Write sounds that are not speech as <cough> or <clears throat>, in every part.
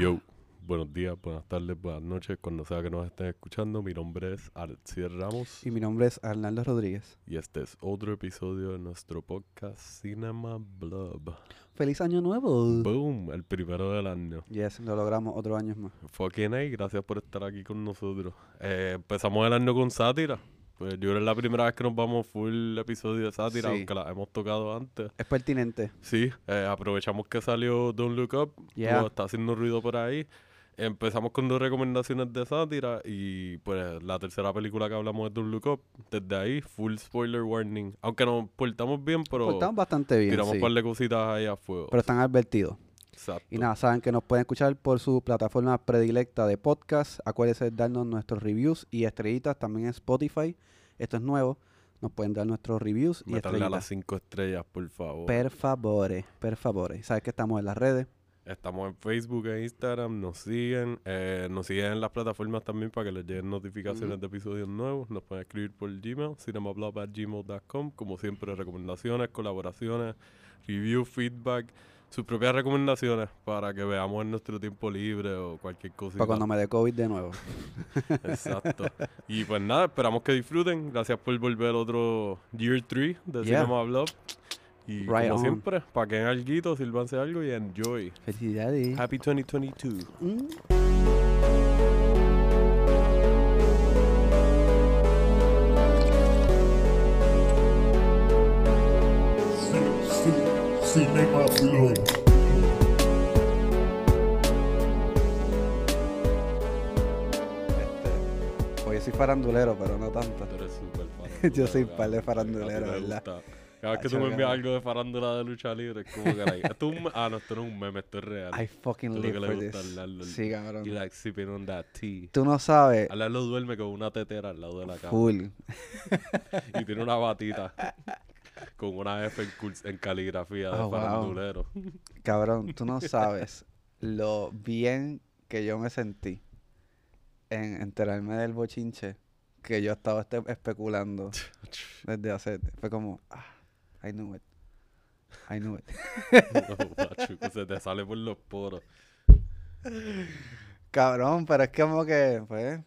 Yo, buenos días, buenas tardes, buenas noches, cuando sea que nos estén escuchando. Mi nombre es Alcier Ramos Y mi nombre es Arnaldo Rodríguez. y este es otro episodio de nuestro podcast Cinema Blob. ¡Feliz año nuevo! Boom, el primero del año. Yes, lo logramos otro año más. Fucking A, gracias por estar aquí con nosotros. Eh, empezamos el año con sátira. Pues yo creo que es la primera vez que nos vamos full episodio de sátira, Sí. aunque la hemos tocado antes. Es pertinente. Sí, eh, aprovechamos que salió Don't Look Up, Yeah. como está haciendo ruido por ahí. Empezamos con dos recomendaciones de sátira y pues la tercera película que hablamos es Don't Look Up. Desde ahí, full spoiler warning. Aunque nos portamos bien, pero Portamos bastante bien, tiramos sí. un par de cositas ahí a fuego. Pero están advertidos. Exacto. Y nada, saben que nos pueden escuchar por su plataforma predilecta de podcast. Acuérdense de darnos nuestros reviews y estrellitas también en Spotify. Esto es nuevo. Nos pueden dar nuestros reviews y a las cinco estrellas, por favor. Per favore, per favore. Sabes que estamos en las redes. Estamos en Facebook e Instagram, nos siguen, eh, nos siguen en las plataformas también para que les lleguen notificaciones de episodios nuevos. Nos pueden escribir por Gmail, cinemablog.gmail.com. Como siempre, recomendaciones, colaboraciones, review, feedback, sus propias recomendaciones para que veamos en nuestro tiempo libre o cualquier cosita. Para cuando me dé COVID de nuevo. <laughs> Exacto. y pues nada, esperamos que disfruten. Gracias por volver otro Year 3 de Yeah. Cinema Blog. Y Right como on. siempre, paquen algo, sírvanse algo y enjoy. Felicidades. Happy 2022. Mm. Blog. Este, soy farandulero, pero no tanto. Tú eres súper <laughs> Yo soy par de farandulero, ¿verdad? gusta. Cada vez que Hacho, tú me envías algo de farándula de lucha libre, es como que like, esto es un, ah, no, esto no es un meme, esto es real. I fucking live for this. a Lalo. Sí, cabrón. Y like sipping on that tea. Tú no sabes. A Lalo duerme con una tetera al lado de la cama. Full. Y tiene una batita <laughs> con una F en, caligrafía de Oh, wow. farandulero. Cabrón, tú no <laughs> sabes lo bien que yo me sentí en enterarme del bochinche que yo estaba este- especulando <laughs> desde hace. Fue como, ah, I knew it. I knew it. <laughs> No, macho, que se te sale por los poros. Cabrón, pero es que como que, pues,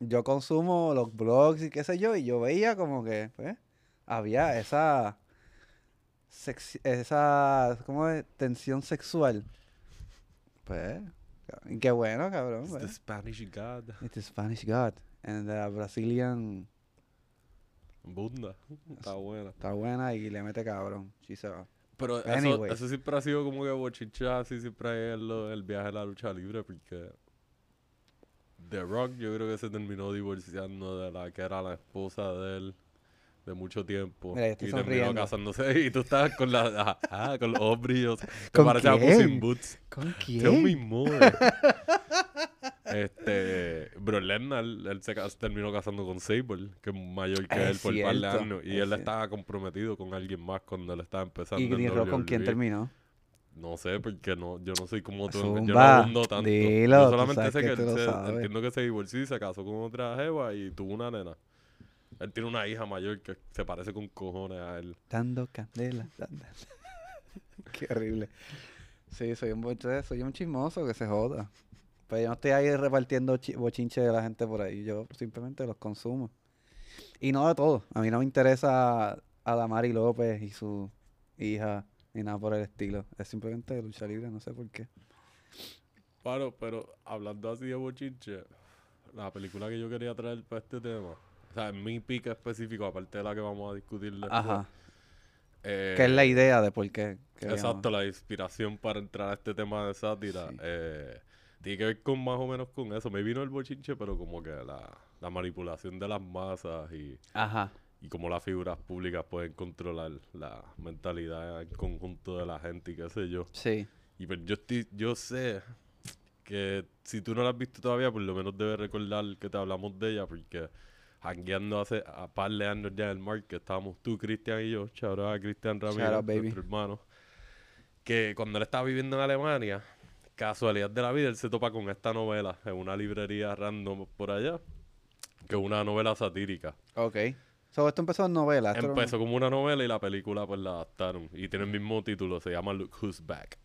yo consumo los blogs y qué sé yo, y yo veía como que, pues, había esa, esa, ¿cómo es? Tensión sexual. Pues, qué bueno, cabrón. It's the Pues. Spanish God. It's the Spanish God. And the Brazilian Bunda. <laughs> Está buena. está buena y le mete cabrón. Sí se va. Pero eso, Anyway. eso siempre ha sido como que bochincha, así siempre es lo- el viaje a la lucha libre, porque The Rock yo creo que se terminó divorciando de la que era la esposa de él de mucho tiempo. Mira, y terminó casándose <laughs> y tú estabas con la ah, ah, con los ojos brillosos. Que ¿Con parece a Puss in quién? Boots. ¿Con Tell me quién? more. este, Bro él se cas- terminó casando con Sable, que es mayor que Es él por un par de años. Y es él cierto. estaba comprometido con alguien más cuando él estaba empezando. ¿Y en Green Rock con quién terminó? No sé, porque no, yo no soy como tú. Yo no Zumba, abundo tanto. dilo, yo solamente sé que él se- entiendo que se divorció y se casó con otra jeva y tuvo una nena. Él tiene una hija mayor que se parece con cojones a él. Dando candela. dando- <laughs> Qué horrible. Sí, soy un, boche- soy un chismoso que se joda. Pero yo no estoy ahí repartiendo chi- bochinche de la gente por ahí. Yo simplemente los consumo. Y no de todo. A mí no me interesa Adamari López y su hija ni nada por el estilo. Es simplemente lucha libre, no sé por qué. Claro, pero hablando así de bochinche, la película que yo quería traer para este tema, o sea, en mi pica específico, aparte de la que vamos a discutir después, Ajá. eh, Que es la idea de por qué. Exacto, la inspiración para entrar a este tema de sátira. Sí. eh, tiene que ver con más o menos con eso. Me vino el bochinche, pero como que la, la manipulación de las masas y, Ajá. y cómo las figuras públicas pueden controlar la mentalidad en conjunto de la gente y qué sé yo. Sí. Y pues yo, estoy, yo sé que si tú no la has visto todavía, por lo menos debes recordar que te hablamos de ella, porque jangueando hace a par de años ya en el market, estábamos tú, Cristian y yo, out a Cristian Ramírez, nuestro hermano, que cuando él estaba viviendo en Alemania, casualidad de la vida, él se topa con esta novela en una librería random por allá, que es una novela satírica. Ok. So, esto empezó en novela. Empezó como una novela y la película pues la adaptaron. Y tiene el mismo título, se llama Look Who's Back.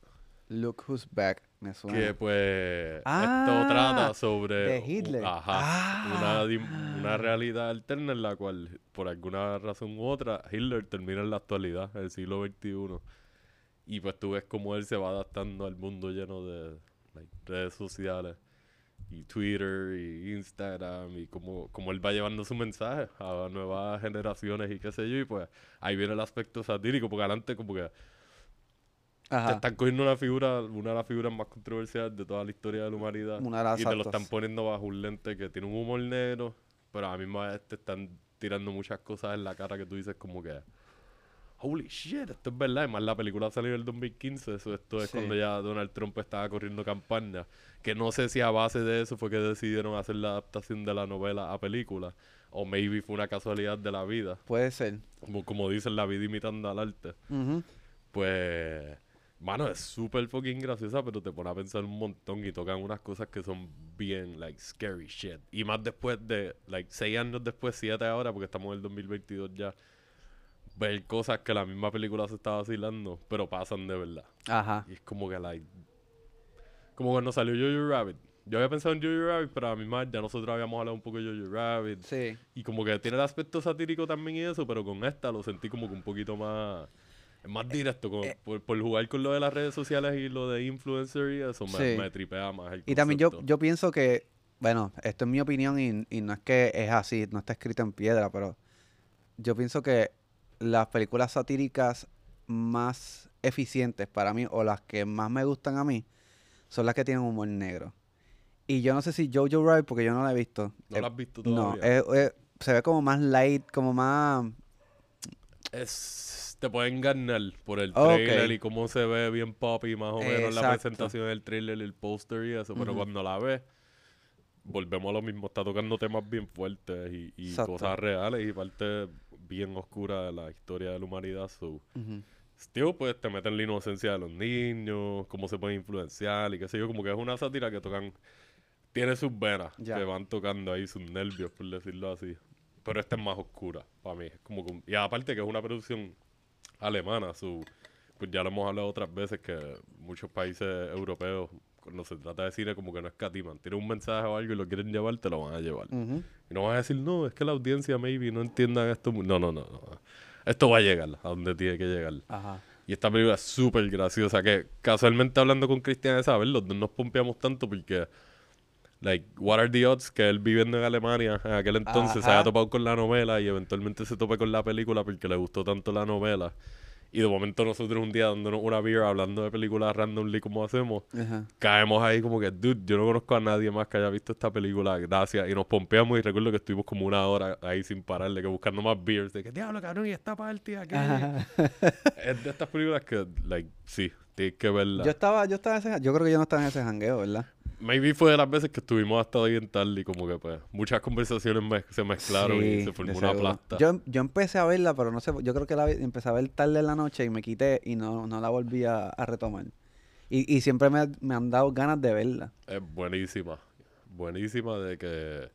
Look Who's Back. Me suena. Que pues Ah, esto trata sobre de Hitler. ajá, Ah. una, una realidad alterna en la cual por alguna razón u otra Hitler termina en la actualidad, en el siglo XXI. Y pues tú ves cómo él se va adaptando al mundo lleno de like, redes sociales y Twitter y Instagram y cómo, cómo él va llevando su mensaje a nuevas generaciones y qué sé yo. Y pues ahí viene el aspecto satírico, porque adelante como que te Ajá. están cogiendo una figura, una de las figuras más controversiales de toda la historia de la humanidad. Una de las y te lo están poniendo bajo un lente que tiene un humor negro, pero a la misma vez te están tirando muchas cosas en la cara que tú dices como que... Holy shit, esto es verdad. Además, la película salió en el 2015. Eso, esto es Sí. cuando ya Donald Trump estaba corriendo campaña. Que no sé si a base de eso fue que decidieron hacer la adaptación de la novela a película. O maybe fue una casualidad de la vida. Puede ser. Como, como dicen, la vida imitando al arte Ujú. pues, mano, es súper fucking graciosa, pero te pone a pensar un montón y tocan unas cosas que son bien, like, scary shit. Y más después de, like, seis años después, siete ahora, porque estamos en el 2022 ya, ver cosas que la misma película se está vacilando, pero pasan de verdad. Ajá. Y es como que, like, como cuando salió Jojo Rabbit. Yo había pensado en Jojo Rabbit, pero a mí más ya nosotros habíamos hablado un poco de Jojo Rabbit. Sí. Y como que tiene el aspecto satírico también y eso, pero con esta lo sentí como que un poquito más... Es más directo, como eh. por, por jugar con lo de las redes sociales y lo de influencer y eso, me, Sí. me tripea más el Y también yo, yo pienso que, bueno, esto es mi opinión y, y no es que es así, no está escrito en piedra, pero yo pienso que las películas satíricas más eficientes para mí, o las que más me gustan a mí, son las que tienen humor negro. Y yo no sé si Jojo Rabbit, porque yo no la he visto. ¿No eh, lo has visto no, todavía? eh, eh, se ve como más light, como más... Es, te pueden ganar por el trailer y cómo se ve bien pop y más o menos la Exacto. presentación del trailer el póster y eso, pero cuando la ves, volvemos a lo mismo, está tocando temas bien fuertes y, cosas reales y parte bien oscura de la historia de la humanidad. So. Tío, pues te meten la inocencia de los niños, cómo se pueden influenciar y qué sé yo, como que es una sátira que tocan, tiene sus venas Ya. que van tocando ahí, sus nervios, por decirlo así. Pero esta es más oscura para mí. Es como que- y aparte que es una producción alemana, su, pues ya lo hemos hablado otras veces que muchos países europeos, cuando se trata de cine, como que no escatiman. Tienen un mensaje o algo y lo quieren llevar, te lo van a llevar. Y no vas a decir, no, es que la audiencia maybe no entiendan esto. mu-". No, no, no, no. Esto va a llegar a donde tiene que llegar. Ajá. Y esta película es súper graciosa. Que casualmente hablando con Cristian de saber, los dos nos pompeamos tanto porque, like, what are the odds que él viviendo en Alemania en aquel entonces se Ajá. haya topado con la novela y eventualmente se tope con la película porque le gustó tanto la novela. Y de momento nosotros un día dándonos una beer hablando de películas randomly como hacemos, Ajá. caemos ahí como que, dude, yo no conozco a nadie más que haya visto esta película, gracias. Y nos pompeamos y recuerdo que estuvimos como una hora ahí sin parar, de que buscando más beers, de que, diablo, cabrón, y esta parte aquí. Ajá. Es de estas películas que, like, sí, tienes que verla. Yo estaba, yo estaba en ese, yo creo que yo no estaba en ese jangueo, ¿verdad? Maybe fue de las veces que estuvimos hasta bien tarde y como que, pues, muchas conversaciones mez- se mezclaron y Sí, se formó de una plasta. Yo, yo empecé a verla, pero no sé, yo creo que la empecé a ver tarde en la noche y me quité y no, no la volví a, a retomar. Y, y siempre me, me han dado ganas de verla. Es buenísima. Buenísima de que...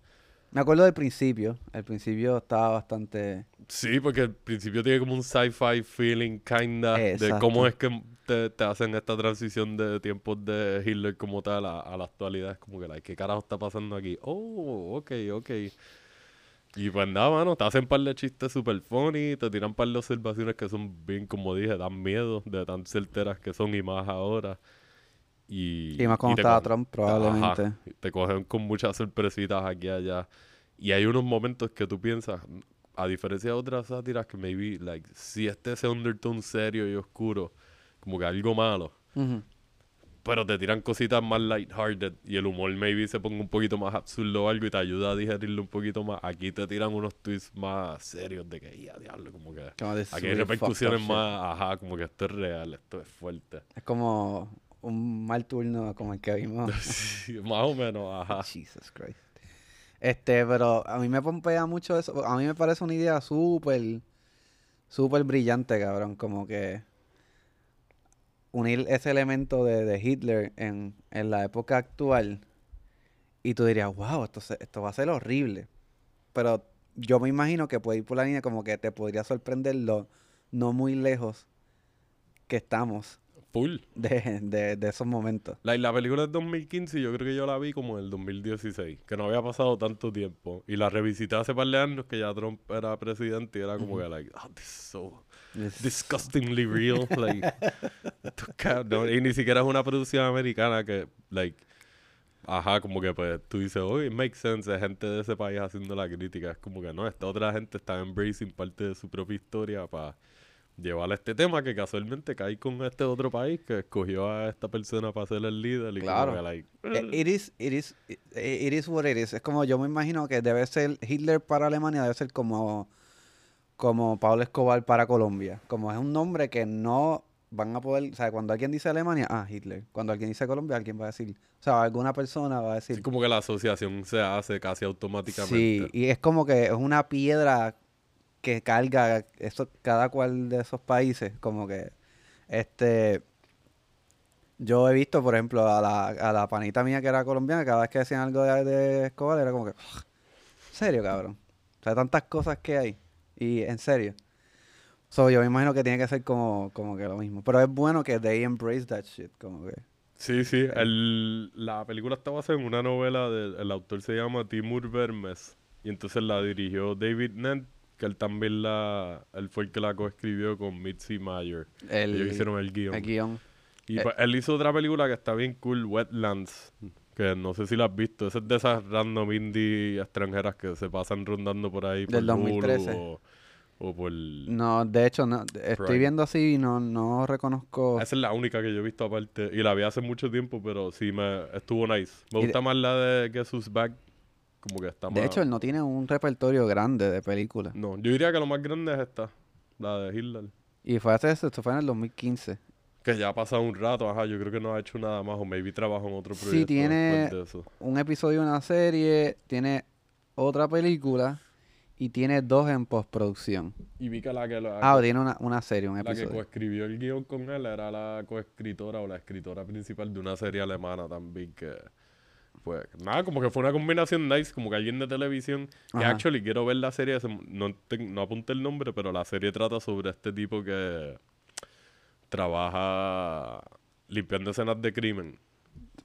Me acuerdo del principio. El principio estaba bastante... Sí, porque al principio tiene como un sci-fi feeling, kinda, de Exacto. cómo es que te, te hacen esta transición de tiempos de Hitler como tal a, a la actualidad. Es como que, like, ¿qué carajo está pasando aquí? Oh, ok, ok. Y pues nada, mano, te hacen un par de chistes super funny, te tiran un par de observaciones que son bien, como dije, dan miedo de tan certeras que son y más ahora. Y, Y más cuando estaba Trump, probablemente. Ajá, te cogen con muchas sorpresitas aquí y allá. Y hay unos momentos que tú piensas, a diferencia de otras sátiras que maybe, like, si este ese undertone serio y oscuro, como que algo malo, pero te tiran cositas más lighthearted y el humor maybe se ponga un poquito más absurdo o algo y te ayuda a digerirlo un poquito más. Aquí te tiran unos twists más serios de que, ya, diablo, como que... Aquí hay repercusiones más, ajá, como que esto es real, esto es fuerte. Es como un mal turno como el que vimos. <laughs> Sí, más o menos, ajá. Jesus Christ. Este, pero a mí me pompea mucho eso. A mí me parece una idea súper, súper brillante, cabrón. Como que unir ese elemento de, de Hitler en, en la época actual. Y tú dirías, wow, esto, se- esto va a ser horrible. Pero yo me imagino que puede ir por la línea como que te podría sorprender lo no muy lejos que estamos. Full. de, de, de esos momentos. La, la película es 2015 y yo creo que yo la vi como en el 2016, que no había pasado tanto tiempo. Y la revisité hace par de años que ya Trump era presidente y era como que, like, oh, this is so Disgustingly <laughs> real. like, no, y ni siquiera es una producción americana que, like, ajá, como que pues tú dices, oh, it makes sense, es gente de ese país haciendo la crítica. Es como que no, esta otra gente está embracing parte de su propia historia para llevar este tema que casualmente cae con este otro país que escogió a esta persona para ser el líder. Y Claro. como que, like, Eh, It is, it is, it it is what it is. Es como yo me imagino que debe ser Hitler para Alemania, debe ser como, como Pablo Escobar para Colombia. Como es un nombre que no van a poder, o sea, cuando alguien dice Alemania, ah, Hitler. Cuando alguien dice Colombia, alguien va a decir, o sea, alguna persona va a decir, sí, como que la asociación se hace casi sí, automáticamente. y es como que es una piedra que carga eso, cada cual de esos países, como que, este, yo he visto, por ejemplo, a la, a la panita mía que era colombiana, cada vez que decían algo de, de Escobar, era como que, "Ugh, ¿en serio, cabrón? O sea, tantas cosas que hay. Y en serio. So, yo me imagino que tiene que ser como, como que lo mismo. Pero es bueno que they embrace that shit, como que. Sí, sí. El, la película está basada en una novela del el autor se llama Timur Vermes. Y entonces la dirigió David Nent, que él también la... Él fue el que la coescribió con Mitzi Meyer. El, Ellos hicieron el guion. el guion. Y eh. pues, él hizo otra película que está bien cool, Wetlands. Que no sé si la has visto. Esa es de esas random indie extranjeras que se pasan rondando por ahí. Por Del Hulu 2013. O, o por... No, de hecho, no. Estoy Prime. viendo así y no, no reconozco. Esa es la única que yo he visto aparte. Y la vi hace mucho tiempo, pero sí me estuvo nice. Me de- gusta más la de Guess Who's Back. Como que está más... De hecho, él no tiene un repertorio grande de películas. No, yo diría que lo más grande es esta. La de Hitler. Y fue hace eso, esto fue en el 2015. Que ya ha pasado un rato, ajá. Yo creo que no ha hecho nada más. O maybe trabajo en otro Sí, proyecto tiene- después de eso. Un episodio de una serie, tiene otra película y tiene dos en postproducción. Y vi que la que, la, Ah, tiene una, una serie, un la que episodio. coescribió el guion con él era la coescritora o la escritora principal de una serie alemana también que... Pues nada, como que fue una combinación nice, como que alguien de televisión. Que Ajá. actually quiero ver la serie, se- no, no apunté el nombre, pero la serie trata sobre este tipo que trabaja limpiando escenas de crimen.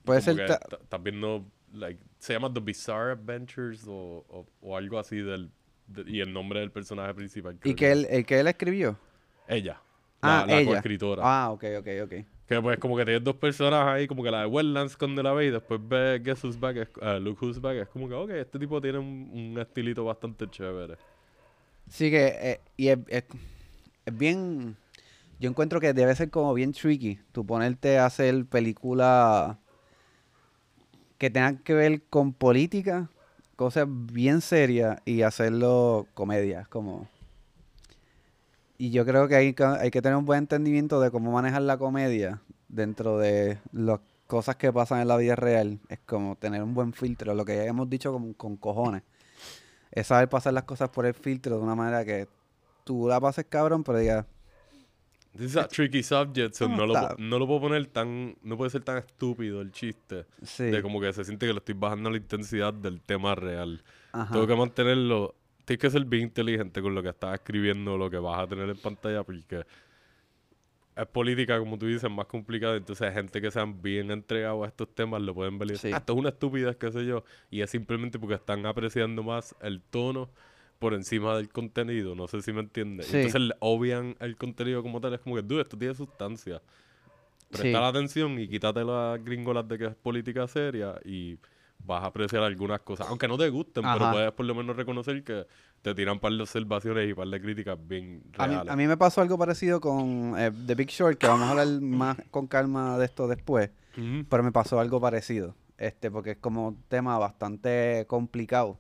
Puede Como ser. que ta- ta- Estás viendo, like, se llama The Bizarre Adventures o, o, o algo así del... de- y el nombre del personaje principal. y que él, el que él escribió. Ella. Ah, la, la ella. coescritora. Ah, ok, ok, ok. Que pues como que tienes dos personas ahí, como que la de Wetlands cuando la ves y después ves Guess Who's Back, es, eh, Look Who's Back, es como que, ok, este tipo tiene un, un estilito bastante chévere. Sí que, eh, y es, es- es bien, yo encuentro que debe ser como bien tricky, tú ponerte a hacer películas que tengan que ver con política, cosas bien serias, y hacerlo comedia, como... Y yo creo que hay, que hay que tener un buen entendimiento de cómo manejar la comedia dentro de las cosas que pasan en la vida real. Es como tener un buen filtro, lo que ya hemos dicho con, con cojones. Es saber pasar las cosas por el filtro de una manera que tú la pases cabrón, pero digas, This is a tricky subject, so No lo, no lo puedo poner tan, no puede ser tan estúpido el chiste. sí, De como que se siente que le estoy bajando la intensidad del tema real. ajá. Tengo que mantenerlo, tienes que ser bien inteligente con lo que estás escribiendo, lo que vas a tener en pantalla, porque es política, como tú dices, más complicada. Entonces, hay gente que sean bien entregados a estos temas lo pueden ver Sí. "Ah, esto es una estupidez, qué sé yo. Y es simplemente porque están apreciando más el tono por encima del contenido. No sé si me entiendes. Sí. Entonces, le obvian el contenido como tal. Es como que, dude, esto tiene sustancia. Presta Sí. la atención y quítate las gringolas de que es política seria y vas a apreciar algunas cosas. Aunque no te gusten, pero puedes por lo menos reconocer que te tiran un par de observaciones y par de críticas bien A mí, reales. a mí me pasó algo parecido con eh, The Big Short, que vamos a hablar <coughs> más con calma de esto después, pero me pasó algo parecido, este, porque es como un tema bastante complicado,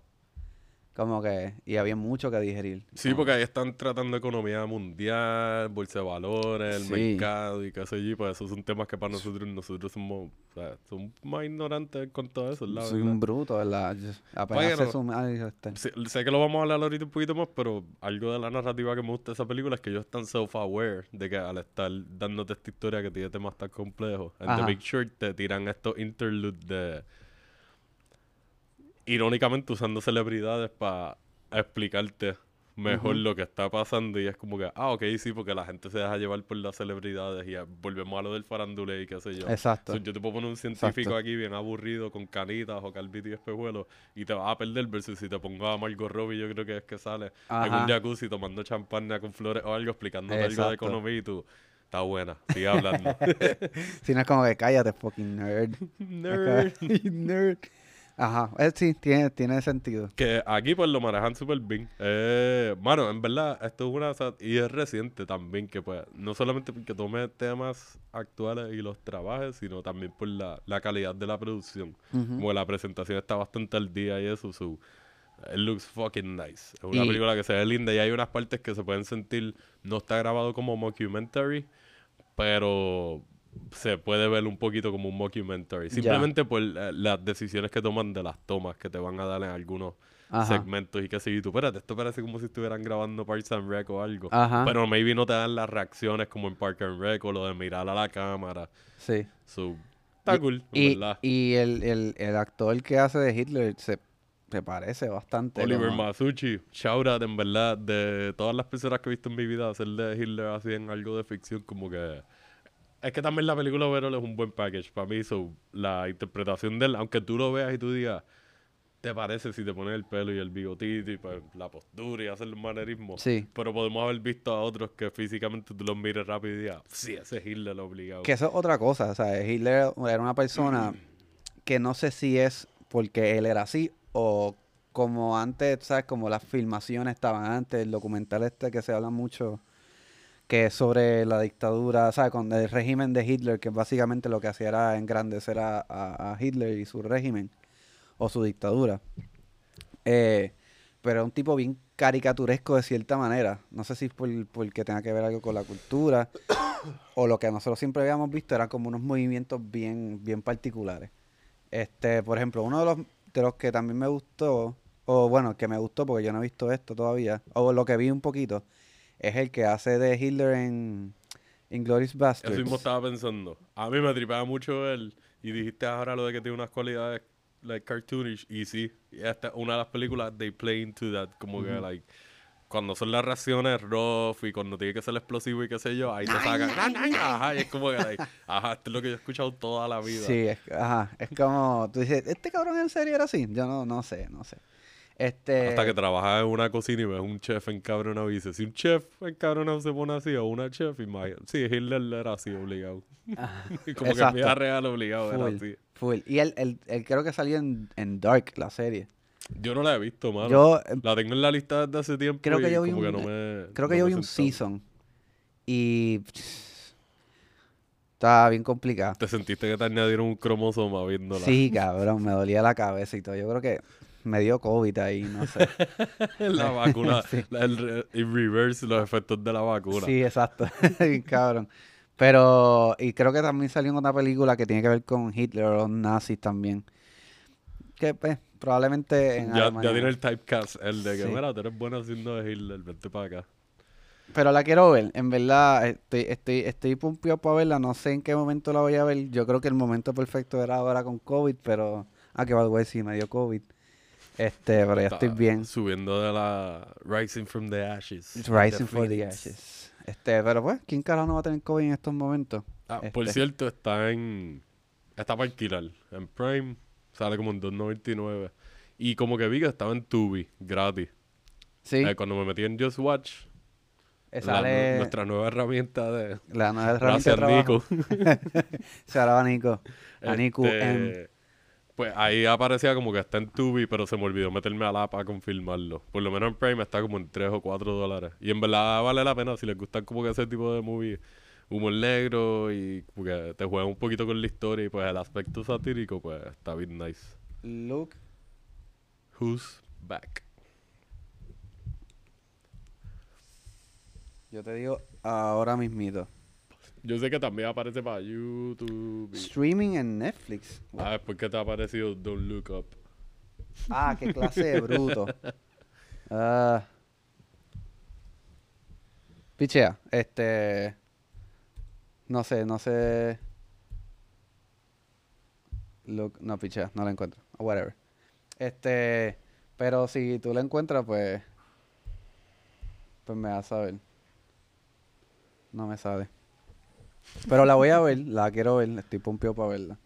como que, y había mucho que digerir. Sí, como- porque ahí están tratando economía mundial, bolsa de valores, el Sí. mercado y qué sé yo. Pues esos son temas que para nosotros, nosotros somos, o sea, somos más ignorantes con todo eso, la Soy verdad. un bruto, ¿verdad? Yo apenas sé sumar, este, sé que lo vamos a hablar ahorita un poquito más, pero algo de la narrativa que me gusta de esa película es que ellos están self-aware de que al estar dándote esta historia que tiene temas tan complejos, en Ajá. The Big Short te tiran estos interludes de... Irónicamente usando celebridades para explicarte mejor lo que está pasando y es como que, ah, ok, sí, porque la gente se deja llevar por las celebridades y volvemos a lo del farandule y qué sé yo. Exacto. So, yo te puedo poner un científico Exacto. aquí bien aburrido con canitas o calvito y espejuelos y te vas a perder versus si te pongo a Margot Robbie, yo creo que es que sale en Ajá. un jacuzzi tomando champaña con flores o algo, explicándote algo de Exacto. economía y tú, está buena, sigue hablando. <laughs> Si no es como que cállate, fucking nerd. <laughs> Nerd. <laughs> Nerd. Ajá, eh, sí, tiene, tiene sentido. Que aquí pues lo manejan súper bien. Eh, mano, en verdad, esto es una... Y es reciente también, que pues, no solamente porque tome temas actuales y los trabajes, sino también por la, la calidad de la producción. Ujú. Como la presentación está bastante al día y eso, so, it looks fucking nice. Es una Y- película que se ve linda y hay unas partes que se pueden sentir, no está grabado como mockumentary, pero se puede ver un poquito como un mockumentary. Simplemente por eh, las decisiones que toman de las tomas que te van a dar en algunos Ajá. segmentos y yo. Y tú, espérate, esto parece como si estuvieran grabando Parks and Rec o algo. Ajá. Pero maybe no te dan las reacciones como en Park and Rec o lo de mirar a la cámara. Sí. So, está Y- cool, Y, verdad. y el, el, el actor que hace de Hitler se, se parece bastante. Oliver como- Masucci, shout out en verdad de todas las personas que he visto en mi vida hacer de Hitler así en algo de ficción como que es que también la película Overall es un buen package para mí so, la interpretación de él aunque tú lo veas y tú digas te parece si te pones el pelo y el bigotito y pues, la postura y hacer los manerismos Sí. pero podemos haber visto a otros que físicamente tú los mires rápido y digas sí ese es Hitler obligado Que eso es otra cosa. O sea, Hitler era una persona <clears throat> que no sé si es porque él era así o como antes, ¿sabes? Como las filmaciones estaban antes, el documental este que se habla mucho, que es sobre la dictadura, ¿sabes? Con el régimen de Hitler, que básicamente lo que hacía era engrandecer a, a- Hitler y su régimen o su dictadura. Eh, pero es un tipo bien caricaturesco de cierta manera. No sé si por, porque tenga que ver algo con la cultura <coughs> o lo que nosotros siempre habíamos visto eran como unos movimientos bien, bien particulares. Este, por ejemplo, uno de los, de los que también me gustó, o bueno, que me gustó porque yo no he visto esto todavía, o lo que vi un poquito, es el que hace de Hitler en Inglourious Basterds. Eso mismo estaba pensando. A mí me tripaba mucho él. Y dijiste ahora lo de que tiene unas cualidades like cartoonish. Y sí, esta una de las películas they play into that. Como que like cuando son las reacciones rough y cuando tiene que ser explosivo y qué sé yo, ahí te sacan. Ajá, y es como que like, ajá, esto es lo que yo he escuchado toda la vida. Sí, es, ajá, es como, tú dices, ¿este cabrón en serio era así? Yo no, no sé, no sé. Este, Hasta que trabajas en una cocina y ves un chef encabronado y dices, si un chef encabronado se pone así o una chef, imagínate. Sí, Hitler era así obligado. <laughs> Y como que en vida real obligado era Full, así. full. Y él, él, él creo que salió en, en Dark, la serie. Yo no la he visto, mano. Yo eh, La tengo en la lista desde hace tiempo Creo que yo vi como que un- no me... creo que no yo vi un season y estaba bien complicado. Te sentiste que te añadieron un cromosoma viéndola. Sí, <laughs> cabrón, me dolía la cabeza y todo. Yo creo que me dio COVID ahí, no sé. <laughs> la vacuna, <laughs> Sí. la- el, re- el reverse, los efectos de la vacuna. Sí, exacto. <laughs> Cabrón. Pero, y creo que también salió en otra película que tiene que ver con Hitler o los nazis también. Que, pues, probablemente en ya, ya tiene el typecast, el de que, Sí. mira, tú eres bueno haciendo de Hitler, vente para acá. Pero la quiero ver, en verdad, estoy, estoy, estoy pumpeado para verla, no sé en qué momento la voy a ver. Yo creo que el momento perfecto era ahora con COVID, pero... Ah, que by the way, sí, me dio COVID. Este, pero ya estoy bien. Subiendo de la Rising from the Ashes. It's Rising for the. Ashes. Este, pero pues, ¿quién carajo no va a tener COVID en estos momentos? Ah, por Este. cierto, está en... Está para alquilar. En Prime sale como en 2.99. Y como que vi que estaba en Tubi, gratis. Sí, Eh, cuando me metí en Just Watch, eh, la sale nuestra nueva herramienta de... la nueva herramienta Gracias, de. Nico. <laughs> Se hablaba Nico. A Nico M. Este, Pues ahí aparecía como que está en Tubi, pero se me olvidó meterme al app a confirmarlo. Por lo menos en Prime está como en 3 o 4 dólares. Y en verdad vale la pena si les gustan como que ese tipo de movie. Humor negro y porque te juegan un poquito con la historia y pues el aspecto satírico pues está bien nice. Luke. Who's back? Yo te digo ahora mismito. Yo sé que también aparece para YouTube. y- Streaming en Netflix. Ah, ¿por qué te ha aparecido Don't Look Up? Ah, qué clase de bruto. <laughs> Ah. Pichea, este. No sé, no sé. Look, no, pichea, no la encuentro. Whatever. Este. Pero si tú la encuentras, pues. Pues me vas a ver. No me sale. Pero la voy a ver, la quiero ver, estoy pompeado para verla.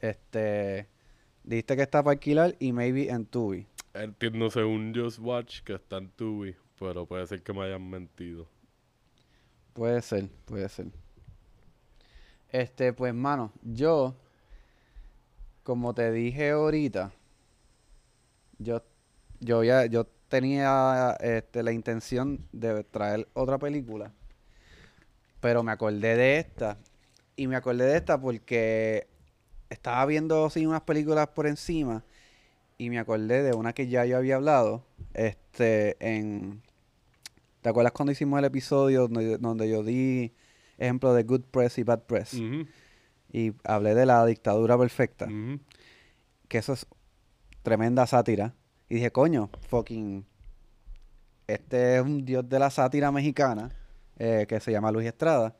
Este. Dijiste que está para alquilar y maybe en Tubi. Entiendo según Just Watch que está en Tubi, pero puede ser que me hayan mentido. Puede ser, puede ser. Este, pues, mano, yo, como te dije ahorita, yo, yo ya, yo tenía este, la intención de traer otra película, pero me acordé de esta. Y me acordé de esta porque estaba viendo así unas películas por encima y me acordé de una que ya yo había hablado, este, en... ¿Te acuerdas cuando hicimos el episodio donde, donde yo di ejemplo de good press y bad press? Y hablé de la dictadura perfecta, que eso es tremenda sátira. Y dije, coño, fucking, este es un dios de la sátira mexicana, eh, que se llama Luis Estrada,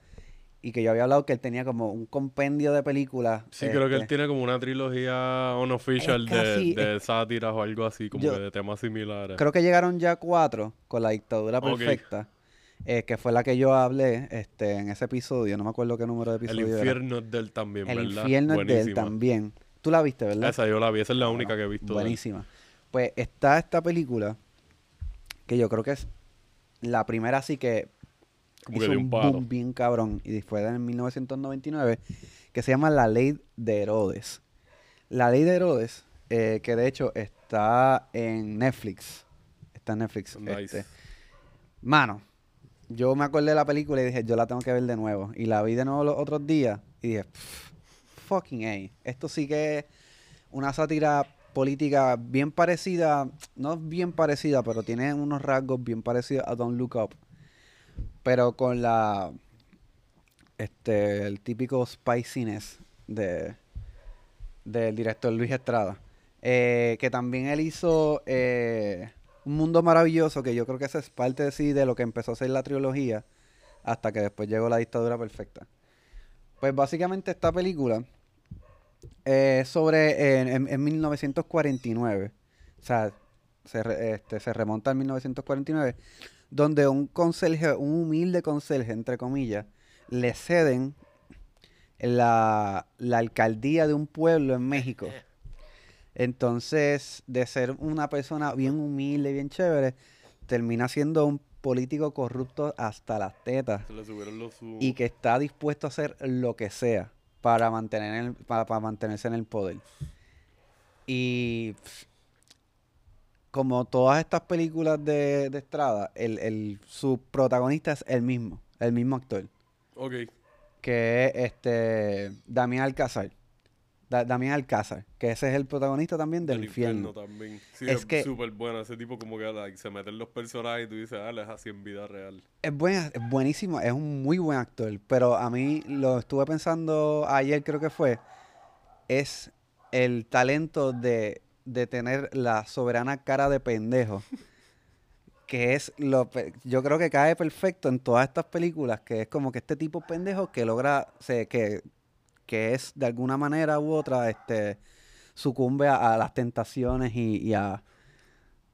y que yo había hablado que él tenía como un compendio de películas. Sí, creo que él este, tiene como una trilogía unofficial casi- de, de sátiras o algo así, como Yo- de temas similares. Creo que llegaron ya cuatro con la dictadura perfecta, eh, que fue la que yo hablé este, en ese episodio, no me acuerdo qué número de El episodio era. infierno es de él también, El ¿verdad? infierno es de él Buenísima. también. Tú la viste, ¿verdad? Esa yo la vi, esa es la única que he visto. Buenísima. Pues está esta película que yo creo que es la primera así que Como hizo un boom bien cabrón y fue en 1999 que se llama La Ley de Herodes. La Ley de Herodes, eh, que de hecho está en Netflix. Está en Netflix. Nice. este. Mano, yo me acordé de la película y dije, yo la tengo que ver de nuevo. Y la vi de nuevo los otros días y dije, "Pff, fucking A. Esto sí que es una sátira política bien parecida, no bien parecida, pero tiene unos rasgos bien parecidos a Don't Look Up. Pero con la, este, el típico spiciness de, del director Luis Estrada. Eh, que también él hizo eh, Un Mundo Maravilloso, que yo creo que esa es parte de sí de lo que empezó a ser la trilogía, hasta que después llegó La Dictadura Perfecta. Pues básicamente esta película es sobre, en, en- en 1949, o sea, se, este, se remonta al 1949, donde un conserje, un humilde conserje, entre comillas, le ceden la, la alcaldía de un pueblo en México. <laughs> Entonces, de ser una persona bien humilde, bien chévere, termina siendo un político corrupto hasta las tetas Se le subieron los y que está dispuesto a hacer lo que sea para mantener el- para, para mantenerse en el poder. Y como todas estas películas de, de Estrada, el, el- su protagonista es el mismo, el mismo actor, Ok. que es este Damián Alcázar. Da- Damián Alcázar, que ese es el protagonista también del El infierno. también. Sí, Es súper bueno. Ese tipo como que like, se meten los personajes y tú dices, ah, es así en vida real. Es, buena, es buenísimo, es un muy buen actor, pero a mí lo estuve pensando ayer, creo que fue, es el talento de, de tener la soberana cara de pendejo, que es lo, yo creo que cae perfecto en todas estas películas, que es como que este tipo pendejo que logra, se, que, que es de alguna manera u otra, este, sucumbe a, a las tentaciones y, y a,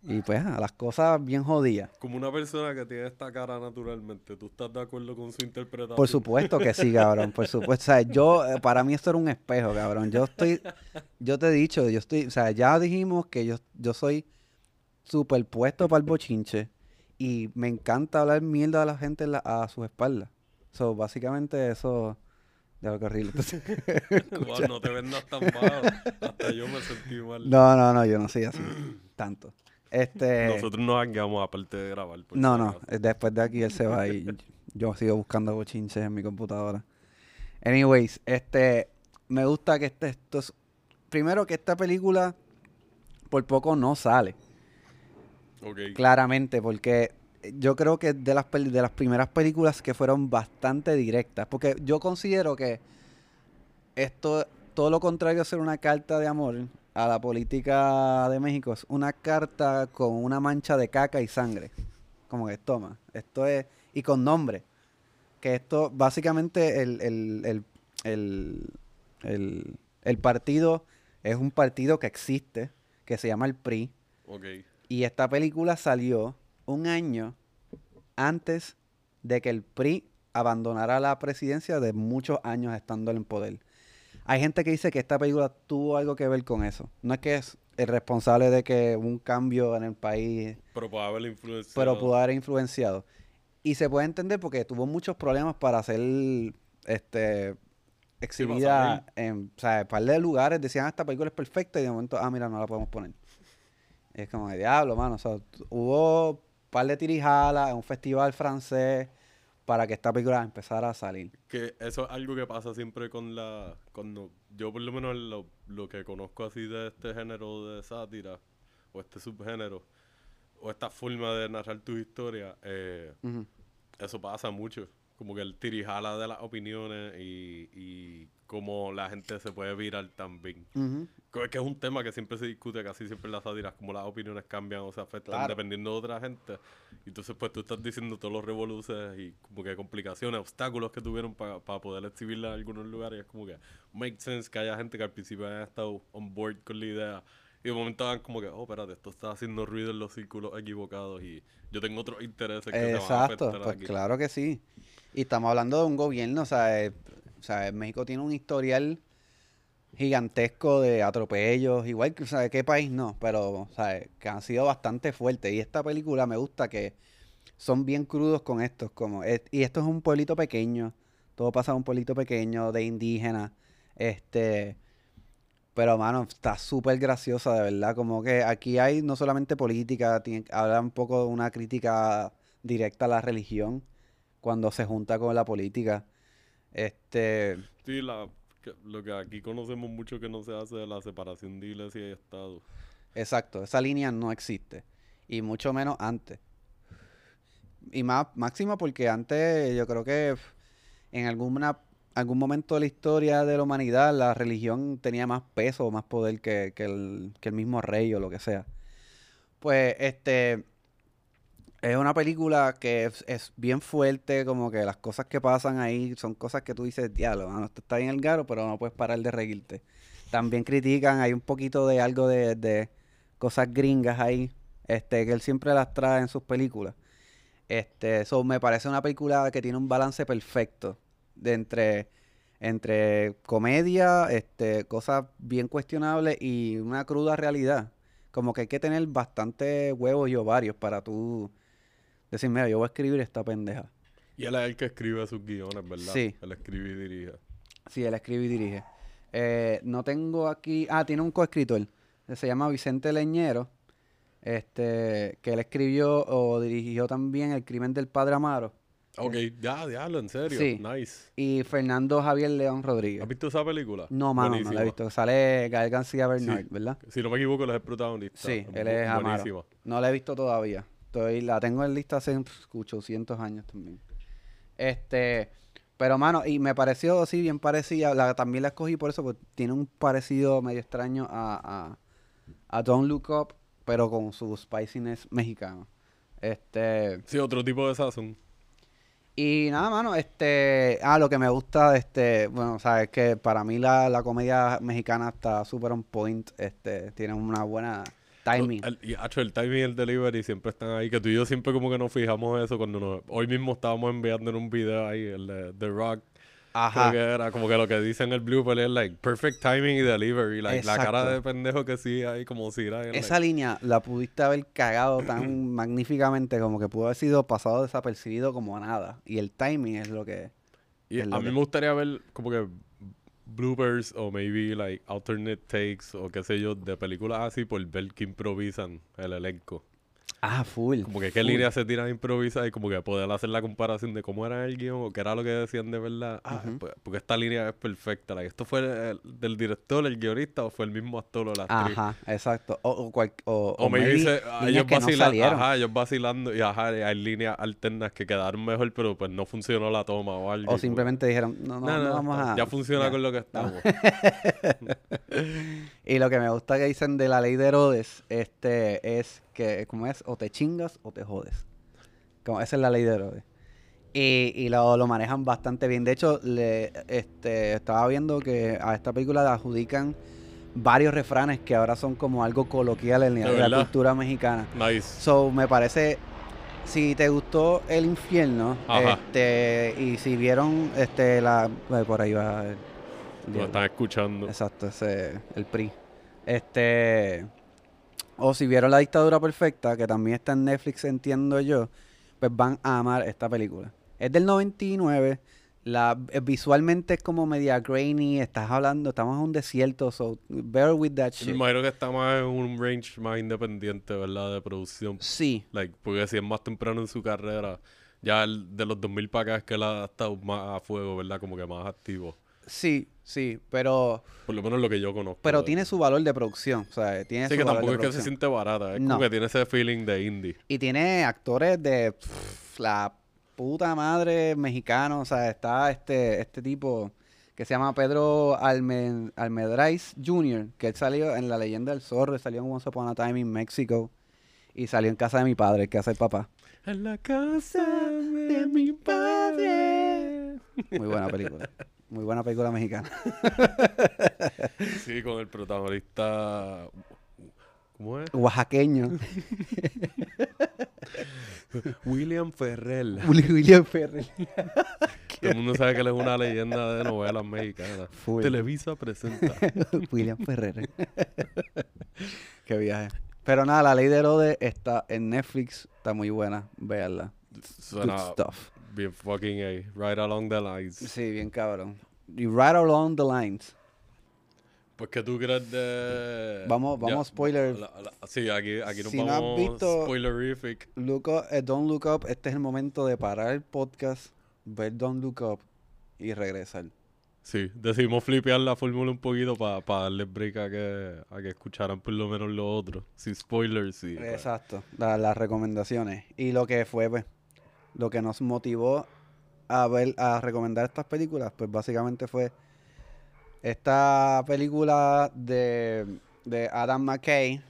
y pues a las cosas bien jodidas. Como una persona que tiene esta cara naturalmente, ¿tú estás de acuerdo con su interpretación? Por supuesto que sí, cabrón, por supuesto. O sea, yo, eh, para mí esto era un espejo, cabrón. Yo estoy, yo te he dicho, yo estoy, o sea, ya dijimos que yo, yo soy superpuesto para el bochinche y me encanta hablar mierda a la gente en la- a sus espaldas. So, básicamente eso, de lo que horrible. Wow, no te vendas tan mal. Hasta yo me sentí mal. no, no, no, yo no soy así, tanto. Este, Nosotros nos hangueamos aparte de grabar. No, no. Después de aquí él se va y <laughs> yo sigo buscando bochinches en mi computadora. Anyways, este, me gusta que este, esto es, primero que esta película por poco no sale, claramente, porque yo creo que de las, de las primeras películas que fueron bastante directas, porque yo considero que esto, todo lo contrario a ser una carta de amor a la política de México, es una carta con una mancha de caca y sangre. Como que toma, esto es, y con nombre. Que esto, básicamente, el, el, el, el, el- partido es un partido que existe, que se llama el PRI. Y esta película salió un año antes de que el PRI abandonara la presidencia de muchos años estando en poder. Hay gente que dice que esta película tuvo algo que ver con eso. No es que es el responsable de que hubo un cambio en el país, Pero puede haber influencia. pero pudo haber influenciado. Y se puede entender porque tuvo muchos problemas para ser este exhibida en o sea, un par de lugares. Decían, "Ah, esta película es perfecta y de momento, ah, mira, no la podemos poner. Y es como, diablo, mano. O sea, hubo un par de tirijalas en un festival francés para que esta película empezara a salir. Que eso es algo que pasa siempre con la... Cuando yo por lo menos lo, lo que conozco así de este género de sátira, o este subgénero, o esta forma de narrar tu historia, eh, eso pasa mucho. Como que el tirijala de las opiniones y, y cómo la gente se puede virar también. Ujú. Que que es un tema que siempre se discute casi siempre en las sátiras, como las opiniones cambian o se afectan Claro. dependiendo de otra gente. Y entonces, pues tú estás diciendo todos los revoluces y como que complicaciones, obstáculos que tuvieron para poder exhibirla en algunos lugares. Y es como que make sense que haya gente que al principio haya estado on board con la idea. Y de momento van como que, oh, espérate, esto está haciendo ruido en los círculos equivocados y yo tengo otros intereses que se van a Exacto, afectar pues aquí. claro que sí. Y estamos hablando de un gobierno, o sea, eh, o sea, México tiene un historial gigantesco de atropellos, igual que, o sea, ¿qué país no? Pero, o sea, que han sido bastante fuertes. Y esta película me gusta que son bien crudos con estos, como, y esto es un pueblito pequeño, todo pasa en un pueblito pequeño de indígenas, este, pero, mano, está súper graciosa, de verdad. Como que aquí hay no solamente política, habla un poco de una crítica directa a la religión cuando se junta con la política. Este, Sí, la, que- lo que aquí conocemos mucho que no se hace de la separación de iglesia y Estado. exacto, esa línea no existe. Y mucho menos antes. Y más, máximo porque antes yo creo que en alguna, algún momento de la historia de la humanidad la religión tenía más peso o más poder que, que el, que el mismo rey o lo que sea. Pues este es una película que es, bien fuerte, como que las cosas que pasan ahí son cosas que tú dices, diablo, mano, esto está bien el garo, pero no puedes parar de reírte. También critican, hay un poquito de algo de, de cosas gringas ahí, este, que él siempre las trae en sus películas. Este, so, me parece una película que tiene un balance perfecto de entre, entre comedia, este, cosas bien cuestionables y una cruda realidad. Como que hay que tener bastante huevos y ovarios para tú decir, mira, yo voy a escribir esta pendeja. Y él es el que escribe sus guiones, ¿verdad? Sí. Él escribe y dirige. Sí, él escribe y dirige. Eh, no tengo aquí. Ah, tiene un coescritor. que Se llama Vicente Leñero. Este, que él escribió o dirigió también El crimen del padre Amaro. Ok, ya, diablo, en serio. Sí. Nice. Y Fernando Javier León Rodríguez. ¿Has visto esa película? No, mano, no la he Buenísima. visto. Sale Gael García Bernard, Sí. ¿verdad? Si no me equivoco, él es el protagonista. Sí, él es Amaro. Buenísima. No la he visto todavía. Estoy, la tengo en lista hace pf, 800 años también. Este, pero mano, y me pareció así bien parecida. La, también la escogí por eso, porque tiene un parecido medio extraño a, a, a Don't Look Up, pero con su spiciness mexicano. Este, Sí, otro tipo de sazón. y nada, mano, este, ah, lo que me gusta, este, bueno, o sea, es que para mí la, la comedia mexicana está súper on point, este, tiene una buena timing. El, y, hacho, el timing y el delivery siempre están ahí. Que tú y yo siempre como que nos fijamos eso cuando nos... Hoy mismo estábamos enviando en un video ahí, el de The Rock. Ajá. Que era como que lo que dice en el blooper es like perfect timing y delivery. Like, la cara de pendejo que sí ahí como si era... Esa línea la pudiste haber cagado tan <clears throat> magníficamente como que pudo haber sido pasado desapercibido como a nada. Y el timing es lo que... Y a mí que- me gustaría ver como que bloopers o maybe like alternate takes o qué sé yo de películas así por ver que improvisan el elenco. Ah, full. Como que qué full. línea se tiran a improvisar y como que poder hacer la comparación de cómo era el guion o qué era lo que decían de verdad. Ah, pues, porque esta línea es perfecta. like, ¿Esto fue el- del director, el guionista o fue el mismo actor o la actriz? Ajá, exacto. O, o, cual- o, maybe se- líneas ellos no vacilando, salieron. ajá, ellos vacilando y ajá, hay líneas alternas que quedaron mejor, pero pues no funcionó la toma o algo. O simplemente dijeron, no, no, No, no, no, vamos a... Ya funciona ya. con lo que estamos. <laughs> Y lo que me gusta que dicen de la ley de Herodes este, es que, como es, o te chingas o te jodes. Como, esa es la ley de Herodes. Y, y lo, lo manejan bastante bien. De hecho, le, este, estaba viendo que a esta película le adjudican varios refranes que ahora son como algo coloquial en ¿De la, la cultura mexicana. Nice. So, me parece si te gustó El Infierno, Ajá. este, y si vieron, este, la, por ahí va, el- Lo están escuchando. exacto, ese, el PRI, este, o si vieron La Dictadura Perfecta, que también está en Netflix, entiendo yo, pues van a amar esta película. Es del 99, la, eh, visualmente es como media grainy, estás hablando, estamos en un desierto, so bear with that Me shit. imagino que está más en un range más independiente, ¿verdad? De producción. Sí, Like, porque si es más temprano en su carrera, ya el- de los 2000 para acá es que él ha estado más a fuego, ¿verdad? Como que más activo. Sí, sí, pero... Por lo menos lo que yo conozco. Pero tiene su valor de producción, o sea, tiene Sí, su que valor tampoco de es que se producción. siente barata. Es No. como que tiene ese feeling de indie. Y tiene actores de pff, la puta madre mexicano, o sea, está este este tipo que se llama Pedro Alme- Almedrais Jr., que él salió en La Leyenda del Zorro, salió en Once Upon a Time in Mexico y salió en casa de mi padre, que hace el papá. En la casa de mi padre. Muy buena película. <laughs> Muy buena película mexicana. <laughs> Sí, con el protagonista. ¿Cómo es? Oaxaqueño. <laughs> William Ferrell. <laughs> William Ferrell. Todo el mundo sabe que él es una leyenda de novelas mexicanas. Full. Televisa presenta. William Ferrer. Qué viaje. Pero nada, la ley de Herodes está en Netflix. Está muy buena. Véanla. Good Suena stuff. Bien fucking A. Right along the lines. Sí, bien cabrón. Y right along the lines. Pues que tú crees de. Vamos- vamos, spoiler. la- la- sí, aquí, aquí nos Si no has vamos visto- spoilerific. Look up- eh, don't Look Up. Este es el momento de parar el podcast, ver Don't Look Up y regresar. Sí, decidimos flipear la fórmula un poquito para darle break a que, a que escucharan por lo menos lo otro. Sin spoilers, sí. Exacto. la- las recomendaciones. Y lo que fue, pues, lo que nos motivó a ver, a recomendar estas películas, pues básicamente fue esta película de, de Adam McKay.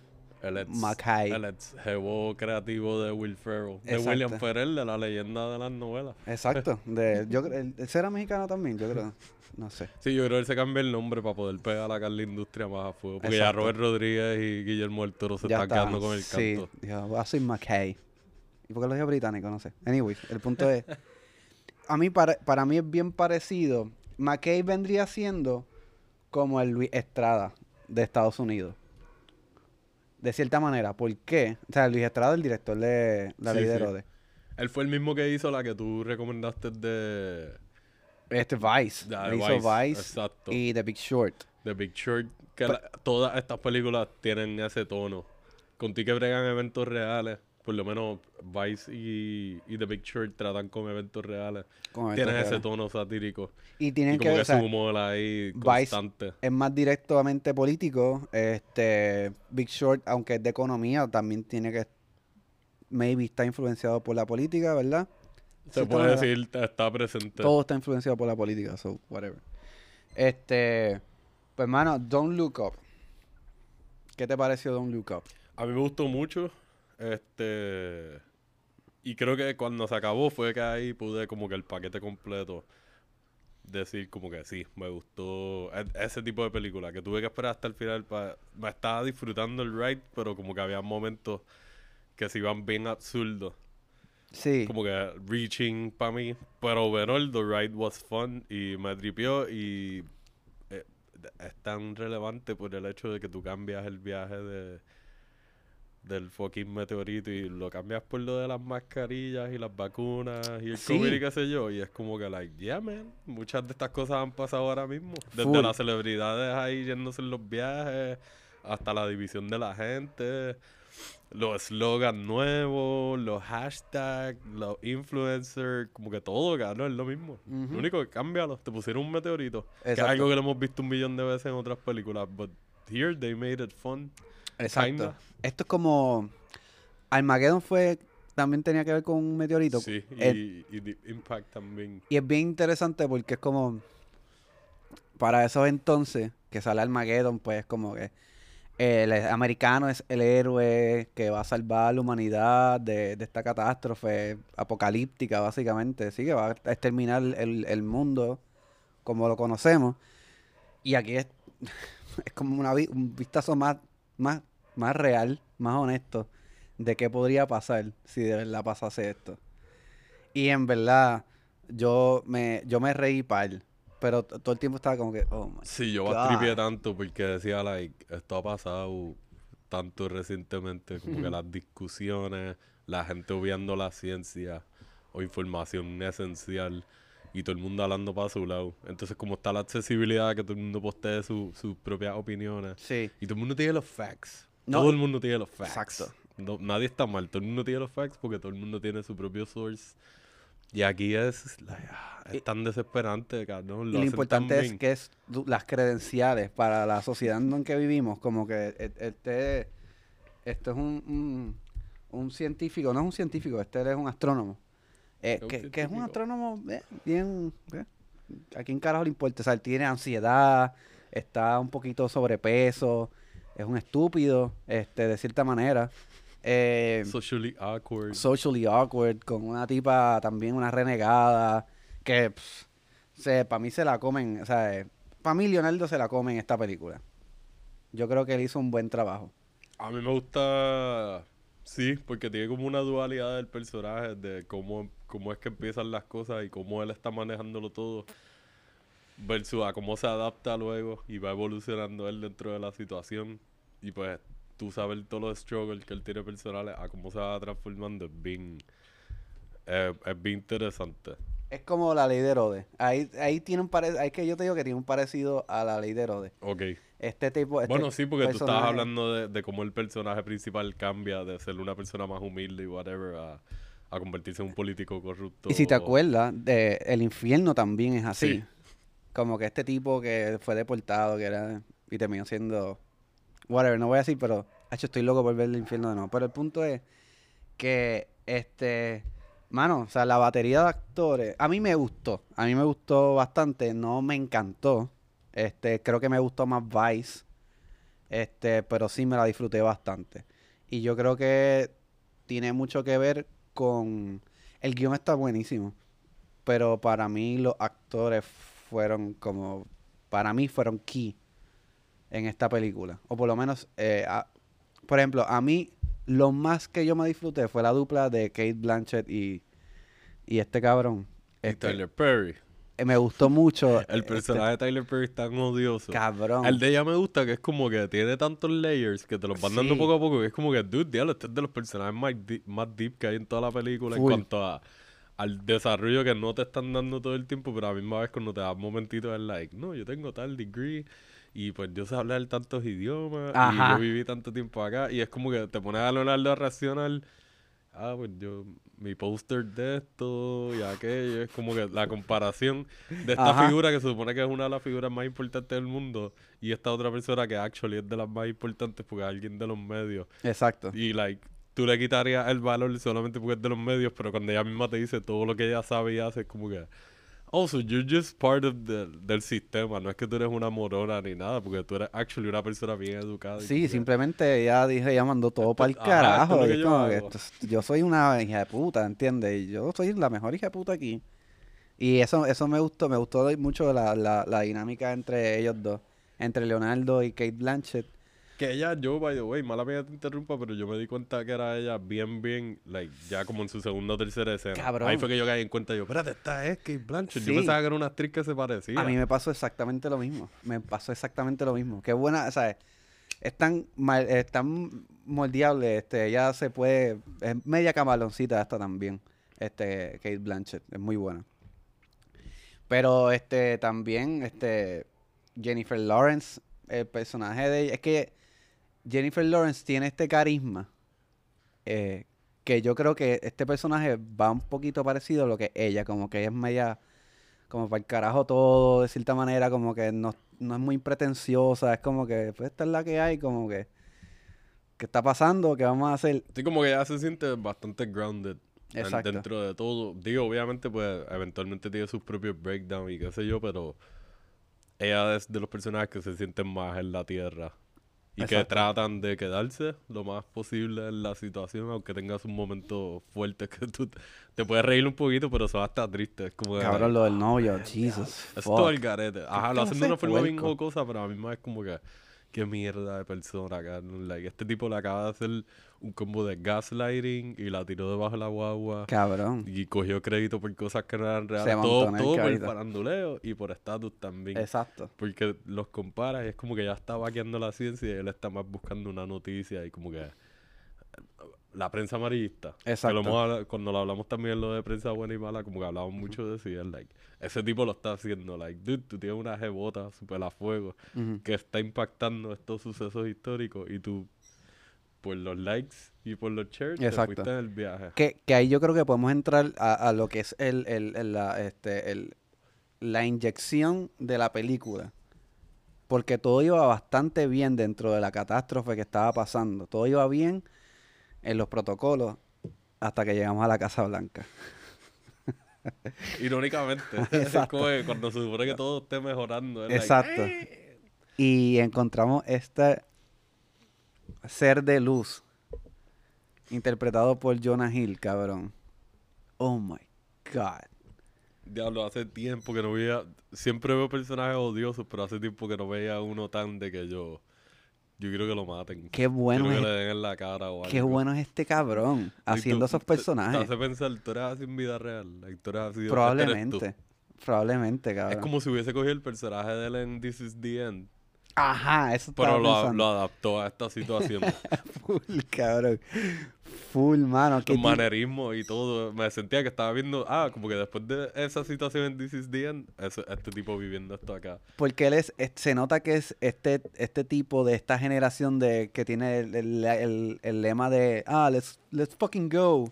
El ex, McKay. el ex jevo creativo de Will Ferrell. De Exacto. William Ferrell, de la leyenda de las novelas. Exacto. <laughs> De, yo, él, será mexicano también, yo creo. No sé. Sí, yo creo que él se cambia el nombre para poder pegar a la industria más a fuego. Porque ya Exacto. Robert Rodríguez y Guillermo del Toro se Ya están está. quedando con el Sí, canto. dijo, voy a McKay. ¿Y por qué lo dije británico? No sé. Anyways, el punto es, a mí para, para mí es bien parecido. McKay vendría siendo como el Luis Estrada de Estados Unidos. De cierta manera. ¿Por qué? O sea, Luis Estrada, el director de La Sí, Ley de sí. Herodes. Él fue el mismo que hizo la que tú recomendaste de... Este Vice. de hizo Vice, Exacto. y The Big Short. The Big Short. Que la- todas estas películas tienen ese tono. Contigo que bregan eventos reales. Por lo menos Vice y, y The Big Short tratan con eventos reales. Como Tienen ese tono satírico. Y Y tienen como que, que, su humor ahí Vice- constante. es más directamente político. Este Big Short, aunque es de economía, también tiene que maybe está influenciado por la política, ¿verdad? Se puede decir, está presente. Todo está influenciado por la política, so whatever. Este, pues hermano, Don't Look Up. ¿Qué te pareció Don't Look Up? A mí me gustó mucho. Este. Y creo que cuando se acabó fue que ahí pude como que el paquete completo decir como que sí, me gustó e- ese tipo de película, que tuve que esperar hasta el final para... Me estaba disfrutando el ride, pero como que había momentos que se iban bien absurdos. Sí, Como que reaching para mí. Pero overall, the ride was fun y me tripió y eh, es tan relevante por el hecho de que tú cambias el viaje de del fucking meteorito y lo cambias por lo de las mascarillas y las vacunas y el Sí. COVID y qué sé yo. Y es como que, like, yeah, man. Muchas de estas cosas han pasado ahora mismo. Desde Full. las celebridades ahí yéndose en los viajes hasta la división de la gente los slogans nuevos, los hashtags, los influencers, como que todo, cabrón, es lo mismo. Lo único que cámbialo, te pusieron un meteorito. Que es algo que lo hemos visto un millón de veces en otras películas, but here they made it fun. Exacto. Esto es como Armageddon fue también tenía que ver con un meteorito. Sí, y, Eh, y Impact también. Y es bien interesante porque es como. Para esos entonces, que sale Armageddon, pues como que. El americano es el héroe que va a salvar a la humanidad de, de esta catástrofe apocalíptica, básicamente. Sí, que va a exterminar el, el mundo como lo conocemos. Y aquí es, <laughs> es como una, un vistazo más, más, más real, más honesto de qué podría pasar si de verdad pasase esto. Y en verdad, yo me, yo me reí par, pero todo el tiempo estaba como que, oh my Sí, yo God. tripié tanto porque decía, like, esto ha pasado tanto recientemente, como que las discusiones, la gente obviando la ciencia o información esencial y todo el mundo hablando para su lado. Entonces, como está la accesibilidad, que todo el mundo postee su- sus propias opiniones Sí, y todo el mundo tiene los facts. No, todo y- el mundo tiene los facts. Exacto. No- nadie está mal, todo el mundo tiene los facts porque todo el mundo tiene su propio source. Y aquí es, es Y- tan desesperante, cabrón. y Lo lo hacen tan importante es que es las credenciales para la sociedad en que vivimos, como que e- este, esto es un, un, un científico, no es un científico, este es un astrónomo. Eh, que, que es un astrónomo eh, bien, eh, ¿a quién carajo le importa? O sea, él tiene ansiedad, está un poquito sobrepeso, es un estúpido, este, de cierta manera. Eh, Socially awkward. socially awkward, con una tipa también, una renegada, que para mí se la comen, o sea, para mí Leonardo se la come en esta película. Yo creo que él hizo un buen trabajo. A mí me gusta, sí, porque tiene como una dualidad del personaje de cómo, cómo es que empiezan las cosas y cómo él está manejándolo todo versus a cómo se adapta luego y va evolucionando él dentro de la situación y pues tú sabes todos los struggles que él tiene personales a cómo se va transformando es bien, eh, es bien interesante. Es como la ley de Herodes. Ahí, ahí tiene un parecido, ahí que yo te digo que tiene un parecido a la ley de Herodes. Ok. Este tipo, este Bueno, sí, porque tú estabas personaje- hablando de, de cómo el personaje principal cambia de ser una persona más humilde y whatever a, a convertirse en un político corrupto. Y si te acuerdas, de el infierno también es así. Sí. Como que este tipo que fue deportado, que era, y terminó siendo, whatever, no voy a decir, pero, hecho, estoy loco por ver el infierno de nuevo. Pero el punto es que, este, mano, o sea, la batería de actores, a mí me gustó, a mí me gustó bastante, no me encantó, este, creo que me gustó más Vice, este, pero sí me la disfruté bastante. Y yo creo que tiene mucho que ver con, el guion está buenísimo, pero para mí los actores fueron como, para mí fueron key en esta película. O por lo menos, eh, a- por ejemplo, a mí lo más que yo me disfruté fue la dupla de Kate Blanchett y, y este cabrón. Y Este, Tyler Perry. Eh, me gustó mucho. <laughs> El este personaje de Tyler Perry es tan odioso. cabrón. El de ella me gusta que es como que tiene tantos layers que te los van dando poco a poco. Que es como que, dude, diablo, este es de los personajes más, di- más deep que hay en toda la película Full. en cuanto a, al desarrollo que no te están dando todo el tiempo, pero a la misma vez cuando te das momentitos es like, no, yo tengo tal degree y pues yo sé hablar tantos idiomas y yo viví tanto tiempo acá y es como que te pones a Leonardo a racional. Ah, pues yo, mi póster de esto y aquello, es como que la comparación de esta Ajá. figura que se supone que es una de las figuras más importantes del mundo y esta otra persona que actually es de las más importantes porque es alguien de los medios Exacto. y like tú le quitarías el valor solamente porque es de los medios pero cuando ella misma te dice todo lo que ella sabe y hace es como que also you're just part of the, del sistema no es que tú eres una morona ni nada porque tú eres actually una persona bien educada Sí, simplemente ella dije, ella mandó todo para el Ajá, esto es carajo. yo como que hago. esto es- yo soy una hija de puta, ¿entiendes? Yo soy la mejor hija de puta aquí. Y eso, eso me gustó, me gustó mucho la, la, la dinámica entre ellos dos, entre Leonardo y Kate Blanchett. Que ella, yo, by the way, mala mía te interrumpa, pero yo me di cuenta que era ella bien, bien, like, ya como en su segunda o tercera escena. Cabrón. Ahí fue que yo caí en cuenta, yo, espérate, esta es Kate Blanchett. Yo pensaba que era una actriz que se parecía. A mí me pasó exactamente lo mismo. Me pasó exactamente lo mismo. Qué buena, ¿sabes? Es tan, mal- es tan moldeable. Este, ella se puede. Es media camaloncita esta también. Este, Kate Blanchett. Es muy buena. Pero este también, este. Jennifer Lawrence, el personaje de ella. Es que Jennifer Lawrence tiene este carisma. eh, que yo creo que este personaje va un poquito parecido a lo que ella, como que ella es media como para el carajo todo, de cierta manera, como que no, no es muy pretenciosa, es como que, pues esta es la que hay, como que, ¿qué está pasando? ¿Qué vamos a hacer? Sí, como que ella se siente bastante grounded Exacto. dentro de todo. Digo, obviamente, pues, eventualmente tiene sus propios breakdowns y qué sé yo, pero ella es de los personajes que se sienten más en la tierra. Y que tratan de quedarse lo más posible en la situación, aunque tengas un momento fuerte que tú te- puedes reír un poquito, pero son hasta tristes. Como que, Cabrón, lo del novio, Jesus. Es fuck. todo el garete. Ajá, lo hacen de una forma bien jocosa, pero a mí más es como que qué mierda de persona, cabrón. Like, este tipo le acaba de hacer un combo de gaslighting y la tiró debajo de la guagua. Cabrón. Y cogió crédito por cosas que no eran reales. Se Todo, el todo por crédito. faranduleo y por estatus también. Exacto. Porque los comparas y es como que ya está vaqueando la ciencia y él está más buscando una noticia y como que la prensa amarillista. Que Exacto. lo hemos habla- cuando lo hablamos también lo de prensa buena y mala, como que hablamos mucho de eso y es like, ese tipo lo está haciendo, like, dude, tú tienes una jebota super a fuego que está impactando estos sucesos históricos y tú por los likes y por los shares te Exacto. fuiste en el viaje. Que, que ahí yo creo que podemos entrar a, a lo que es el, el, el- la, este, el- la inyección de la película. Porque todo iba bastante bien dentro de la catástrofe que estaba pasando. Todo iba bien en los protocolos hasta que llegamos a la Casa Blanca. <laughs> Irónicamente, <laughs> Exacto. cuando se supone que todo esté mejorando. like, Exacto. "Eh". Y encontramos este ser de luz interpretado por Jonah Hill, cabrón. Oh my God. Diablo, hace tiempo que no veía. Siempre veo personajes odiosos, pero hace tiempo que no veía uno tan de que yo. Yo quiero que lo maten. Qué bueno quiero es que le den en la cara o algo. Qué bueno es este cabrón haciendo tú- esos personajes. Te hace pensar, tú eres así en vida real. like, tú eres así. este eres tú. Probablemente. Probablemente, Es cabrón. como si hubiese cogido el personaje de él en This is the End. Ajá, eso Pero lo, adaptó a esta situación. <laughs> Full, cabrón. Full, mano. Los manerismos y todo. Me sentía que estaba viendo. Ah, como que después de esa situación en This is the End, ese- este tipo viviendo esto acá. Porque él es, es- se nota que es este, este tipo de esta generación de que tiene el, el- el- el lema de, ah, let's, let's fucking go.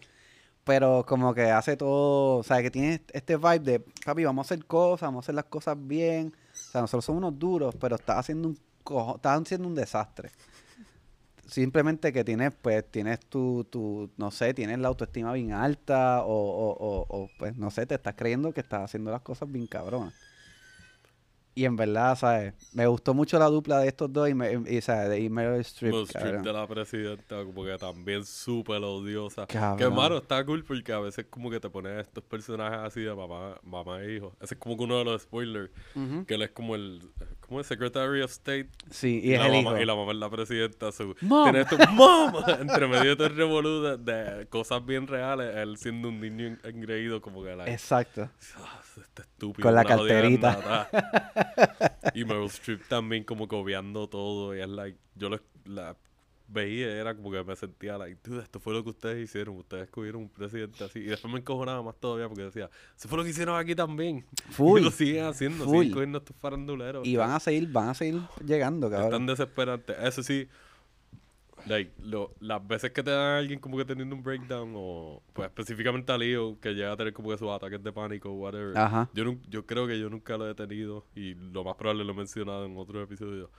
Pero como que hace todo, o sea, que tiene este vibe de, papi, vamos a hacer cosas, vamos a hacer las cosas bien. Sea, nosotros somos unos duros, pero estás haciendo un estás haciendo un desastre. Simplemente que tienes, pues, tienes tu, tu, no sé, tienes la autoestima bien alta o, o, o, o, pues, no sé, te estás creyendo que estás haciendo las cosas bien cabronas. Y en verdad, ¿sabes? Me gustó mucho la dupla de estos dos y, me, y, ¿sabes? De Meryl Streep, Streep de la presidenta, como que también súper odiosa. Que Cabrón. mano, está cool porque a veces como que te ponen estos personajes así de mamá, mamá e hijo. Ese es como que uno de los spoilers. Que él es como el, como el Secretary of State. Sí, y, es la el mamá, hijo. y la mamá es la presidenta. So, Mom. tiene esto, ¡Mom! <laughs> Entre medio de todo el revolú de, cosas bien reales. Él siendo un niño en- engreído como que like, Exacto. "Ah, este estúpido. Con la carterita. granada". <laughs> y Meryl Streep también como que obviando todo. Y es like, yo lo, la veía, era como que me sentía like, dude, esto fue lo que ustedes hicieron. Ustedes escogieron un presidente así. Y después me encojonaba más todavía porque decía, eso fue lo que hicieron aquí también. <laughs> Full. Y lo siguen haciendo, Full. siguen cogiendo estos faranduleros. Y van a seguir, van a seguir llegando, cabrón. desesperante. Eso sí, like, lo, las veces que te dan a alguien como que teniendo un breakdown, o pues específicamente a Leo, que llega a tener como que sus ataques de pánico o whatever. Ajá. Yo, yo creo que yo nunca lo he tenido y lo más probable lo he mencionado en otro episodio.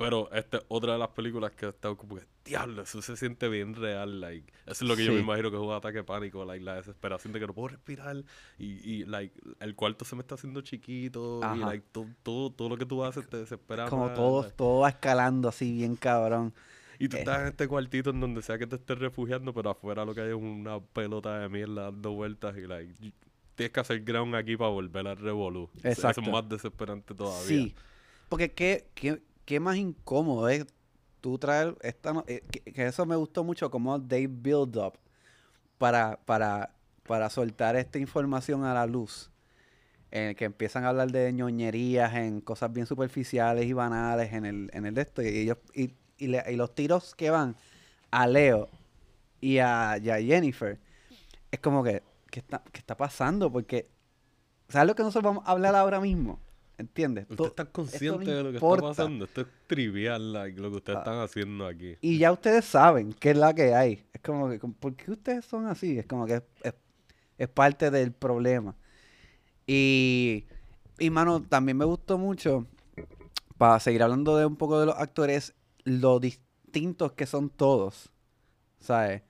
Pero esta es otra de las películas que he estado como que, diablo, eso se siente bien real. Like, eso es lo que yo me Sí. imagino que es un ataque pánico, like, la desesperación de que no puedo respirar y, y like, el cuarto se me está haciendo chiquito y Ajá. like, todo, todo, todo lo que tú haces te desespera. Como más, todo, like. todo va escalando así bien cabrón. Y tú Eh. estás en este cuartito en donde sea que te estés refugiando, pero afuera lo que hay es una pelota de mierda dando vueltas y like, y- tienes que hacer ground aquí para volver al revolú. Eso- Eso Exacto. es más desesperante todavía. Sí. Porque qué, qué, qué más incómodo es tú traer esta... eh, que, eso me gustó mucho como they build up para, para, para soltar esta información a la luz. En que empiezan a hablar de ñoñerías, en cosas bien superficiales y banales en el, en el de esto. Y, ellos, y, y, le- y los tiros que van a Leo y a, y a Jennifer, es como que, ¿qué está, qué está pasando? Porque, ¿sabes lo que nosotros vamos a hablar ahora mismo? ¿Entiendes? Usted To- está esto consciente no de lo que importa. está pasando. Esto es trivial, like, lo que ustedes Ah. están haciendo aquí. Y ya ustedes saben qué es la que hay. Es como que, ¿por qué ustedes son así? Es como que es, es- es parte del problema. Y, y, mano, también me gustó mucho, para seguir hablando de un poco de los actores, lo distintos que son todos. ¿Sabes?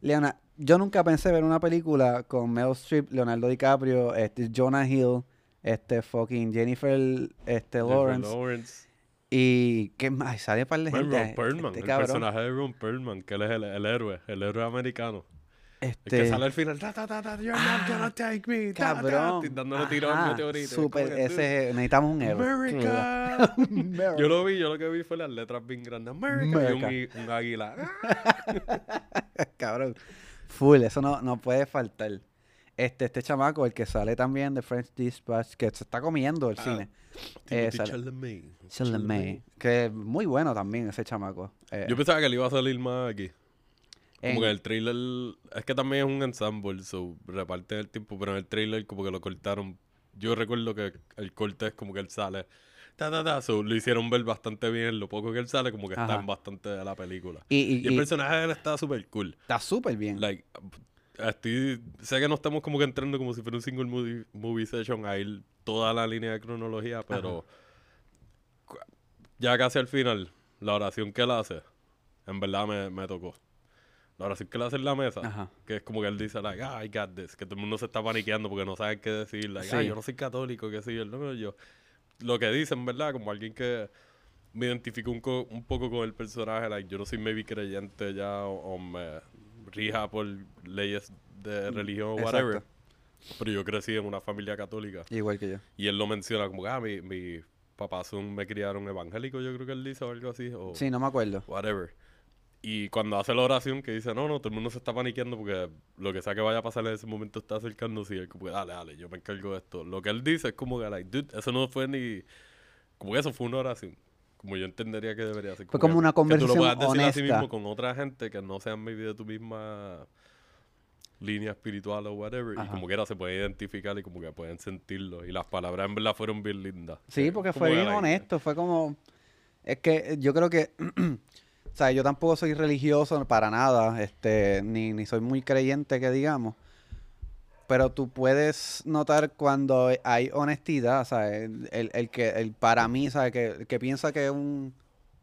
Leona, yo nunca pensé ver una película con Meryl Streep, Leonardo DiCaprio, este, Jonah Hill, este fucking Jennifer este, Jennifer Lawrence. Y qué más, sale para Bueno, gente. Ron Perlman, este el cabrón. personaje de Ron Perlman, que él es el, el héroe, el héroe americano. El Este, que sale al final, ta, ta, ta, ta, you're not gonna take me, ta, ta, cabrón. y dándole meteorito. Que, dude, ese, necesitamos un héroe. America. America. <laughs> yo lo vi, yo lo que vi fue las letras bien grandes. America. Y un, un águila. <laughs> Cabrón. Full, eso no, no puede faltar. Este, este chamaco, el que sale también de French Dispatch, que se está comiendo el Ah, cine. Eh, Chalamet. Chalamet, Que es muy bueno también ese chamaco. Eh, Yo pensaba que le iba a salir más aquí. Como en- que el trailer. Es que también es un ensemble, so reparten el tiempo, pero en el trailer como que lo cortaron. Yo recuerdo que el corte es como que él sale. Ta, ta, ta, so lo hicieron ver bastante bien. Lo poco que él sale, como que está en bastante de la película. y, y- Y el y personaje de él está súper cool. está súper bien. Like, estoy, sé que no estamos como que entrando como si fuera un single movie, movie session a ir toda la línea de cronología, pero cu- ya casi al final, la oración que él hace, en verdad me, me tocó. La oración que él hace en la mesa, Ajá. que es como que él dice, like, ah, I got this, que todo el mundo se está paniqueando porque no saben qué decir, like, ah, Sí. yo no soy católico, qué sé yo, no, no, yo. Lo que dicen, ¿verdad? Como alguien que me identifico un, co- un poco con el personaje, like, yo no soy maybe creyente ya o, o me rija por leyes de religión o whatever, Exacto. pero yo crecí en una familia católica Igual que yo. y él lo menciona como que, ah, mi, mi papás son, me criaron evangélico, yo creo que él dice o algo así, o Sí, no me acuerdo. whatever. Y cuando hace la oración que dice, no, no, todo el mundo se está paniqueando porque lo que sea que vaya a pasar en ese momento está acercándose y él como, que, dale, dale, yo me encargo de esto. Lo que él dice es como que, like, dude, eso no fue ni... Como que eso fue una oración. Como yo entendería que debería ser. Fue como que- una Que tú conversación lo puedas decir a sí mismo con otra gente que no sean maybe de tu misma línea espiritual o whatever. Y como que era se puede identificar y como que pueden sentirlo. Y las palabras en verdad fueron bien lindas. Sí, Que porque como fue bien honesto, fue como... Es que yo creo que... <clears throat> o sea, yo tampoco soy religioso para nada, este, ni, ni soy muy creyente, que digamos. Pero tú puedes notar cuando hay honestidad, ¿sabes? El, el- el que, el para mí, ¿sabes? Que, el que piensa que un...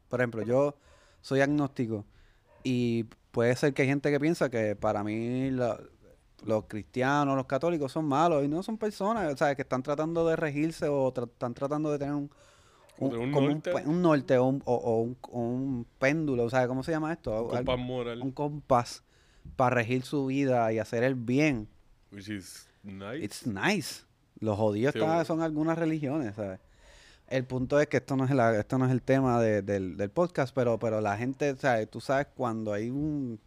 Por ejemplo, yo soy agnóstico y puede ser que hay gente que piensa que para mí la- los cristianos, los católicos son malos y no son personas, ¿sabes? Que están tratando de regirse o tra- están tratando de tener un, un como norte. pe- un norte o un, o- o un, o un péndulo, ¿sabes? ¿Cómo se llama esto? Un compás moral. un compás para regir su vida y hacer el bien. Which is nice. It's nice. Los jodidos Sí, está- bueno. son algunas religiones, ¿sabes? El punto es que esto no es, la- esto no es el tema de- del, del podcast, pero, pero la gente, ¿sabes? Tú sabes cuando hay un,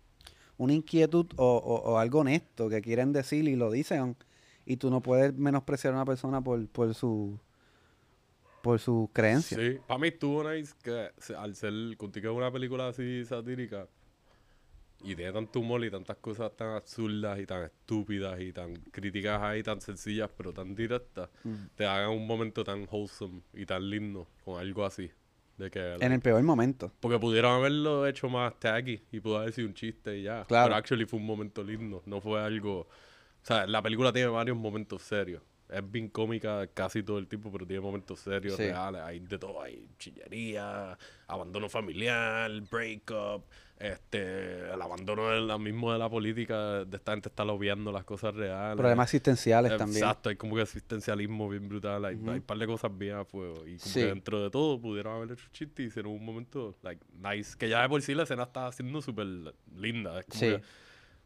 una inquietud o, o- o algo honesto que quieren decir y lo dicen y tú no puedes menospreciar a una persona por, por su por su creencia. Sí, para mí estuvo nice que al ser contigo una película así satírica y tiene tanto humor y tantas cosas tan absurdas y tan estúpidas y tan críticas ahí, tan sencillas pero tan directas, Mm. te hagan un momento tan wholesome y tan lindo con algo así. De que, En el peor momento. Porque pudieron haberlo hecho más tacky y pudo haber sido un chiste y ya. Claro. Pero actually fue un momento lindo, no fue algo... O sea, la película tiene varios momentos serios. Es bien cómica casi todo el tiempo, pero tiene momentos serios, Sí. reales. Hay de todo, hay chillería, abandono familiar, breakup, este, el abandono de la, mismo de la política, de esta gente está lobeando las cosas reales. Problemas existenciales también. Exacto, hay como que existencialismo bien brutal. Hay, Ujú. hay un par de cosas bien a fuego. Y como Sí. que dentro de todo pudieron haber hecho chistes y hicieron un momento, like, nice. Que ya de por sí la escena está siendo súper linda. Es como Sí. que-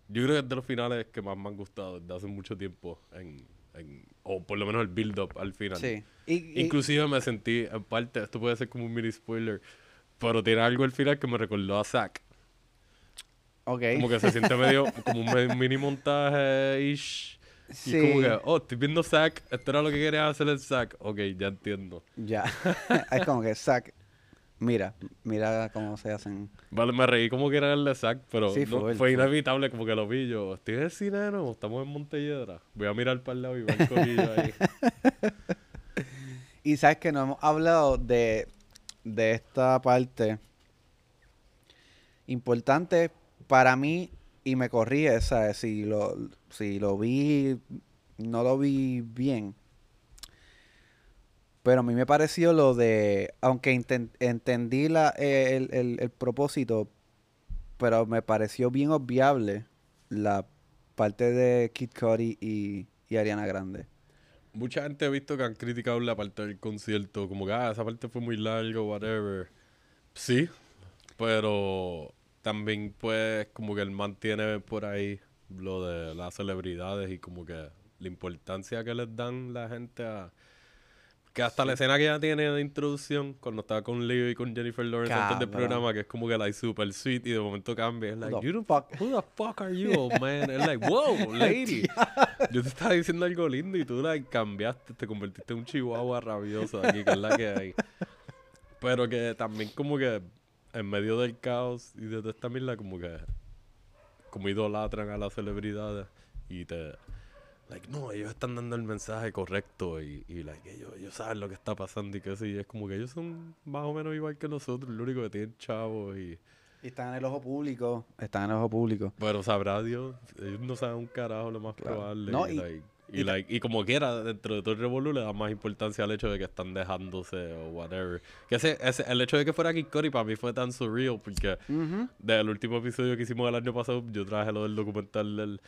yo creo que es de los finales que más me han gustado desde hace mucho tiempo. En, en- o por lo menos el build-up al final. Sí. Y, y- Inclusive me sentí, en parte, esto puede ser como un mini spoiler, pero tiene algo al final que me recordó a Zack. ok. Como que se siente medio como un mini montaje-ish. Y Sí. como que, oh, estoy viendo Zack, esto era lo que quería hacer el Zack. Ok, ya entiendo. Ya. <laughs> es como que Zack. Mira, mira cómo se hacen. Vale, me reí como que era el de Zack, pero Sí, fue fue, él, fue. inevitable como que lo vi yo. ¿Estoy en el cine no? ¿Estamos en Montelledra? Voy a mirar para el lado y ver el corillo ahí. <laughs> Y sabes que no hemos hablado de, de esta parte importante para mí y me corrí ¿sabes? Si lo, si lo vi, no lo vi bien. Pero a mí me pareció lo de, aunque entendí la, eh, el, el- el propósito, pero me pareció bien obviable la parte de Kid Cudi y, y Ariana Grande. Mucha gente ha visto que han criticado la parte del concierto, como que, ah, esa parte fue muy largo, whatever. Sí, pero también pues como que él mantiene por ahí lo de las celebridades y como que la importancia que les dan la gente a... Que hasta la escena que ella tiene de introducción, cuando estaba con Leo y con Jennifer Lawrence antes del programa, que es como que like super sweet y de momento cambia. Es like, the you don't- fuck? who the fuck are you, old man? Es like, wow, <laughs> lady. Yo te estaba diciendo algo lindo y tú like, cambiaste, te convertiste en un chihuahua rabioso aquí, que es la que hay. Pero que también como que en medio del caos y de toda esta mierda, como que como idolatran a las celebridades y te like no ellos están dando el mensaje correcto y, y like ellos, ellos saben lo que está pasando y que sí es como que ellos son más o menos igual que nosotros lo único que tienen chavos y Y están en el ojo público. Están en el ojo público. pero sabrá Dios ellos no saben un carajo lo más Claro. probable No, y, y- like, y, y- like, y como quiera dentro de todo el revolú le da más importancia al hecho de que están dejándose o whatever que ese, ese el hecho de que fuera Kid Cudi para mí fue tan surreal porque Ujú. del último episodio que hicimos el año pasado, yo traje lo del documental del...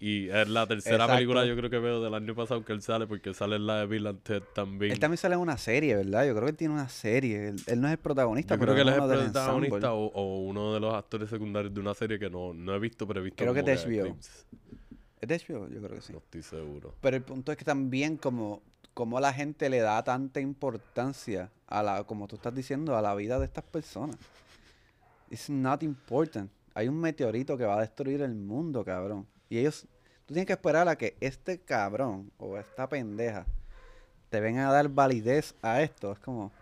Y es la tercera Exacto. película yo creo que veo del año pasado que él sale, porque sale en la de Bill and Ted también. Él también sale en una serie, ¿verdad? Yo creo que él tiene una serie. Él, él no es el protagonista, yo pero creo que él es uno el protagonista o, o uno de los actores secundarios de una serie que no, no he visto, pero he visto Creo que es de HBO. ¿Es de HBO? Yo creo que sí. No estoy seguro. Pero el punto es que también como, como la gente le da tanta importancia a la, como tú estás diciendo, a la vida de estas personas. It's not important. Hay un meteorito que va a destruir el mundo, cabrón. Y ellos, tú tienes que esperar a que este cabrón o esta pendeja te vengan a dar validez a esto. Es como...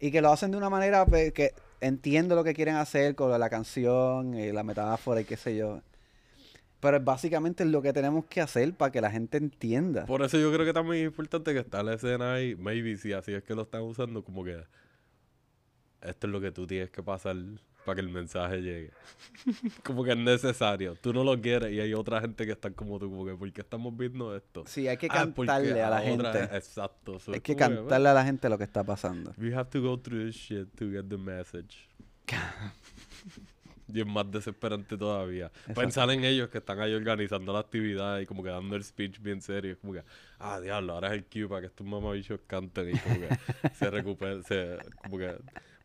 Y que lo hacen de una manera pe- que entiendo lo que quieren hacer con la canción y la metáfora y qué sé yo. Pero básicamente lo que tenemos que hacer para que la gente entienda. Por eso yo creo que también es importante que está la escena ahí, maybe si así es que lo están usando, como que esto es lo que tú tienes que pasar para que el mensaje llegue. <laughs> como que es necesario. Tú no lo quieres y hay otra gente que está como tú, como que, ¿por qué estamos viendo esto? Sí, hay que Ah, cantarle a la otra- gente. Exacto. so Hay que cantarle a la gente lo que está pasando. We have to go through this shit to get the message. <laughs> y es más desesperante todavía. Exacto. Pensar en ellos que están ahí organizando la actividad y como que dando el speech bien serio. Es como que, ah, diablo, ahora es el cue para que estos mamabichos canten y como que <laughs> se recupere, se, como que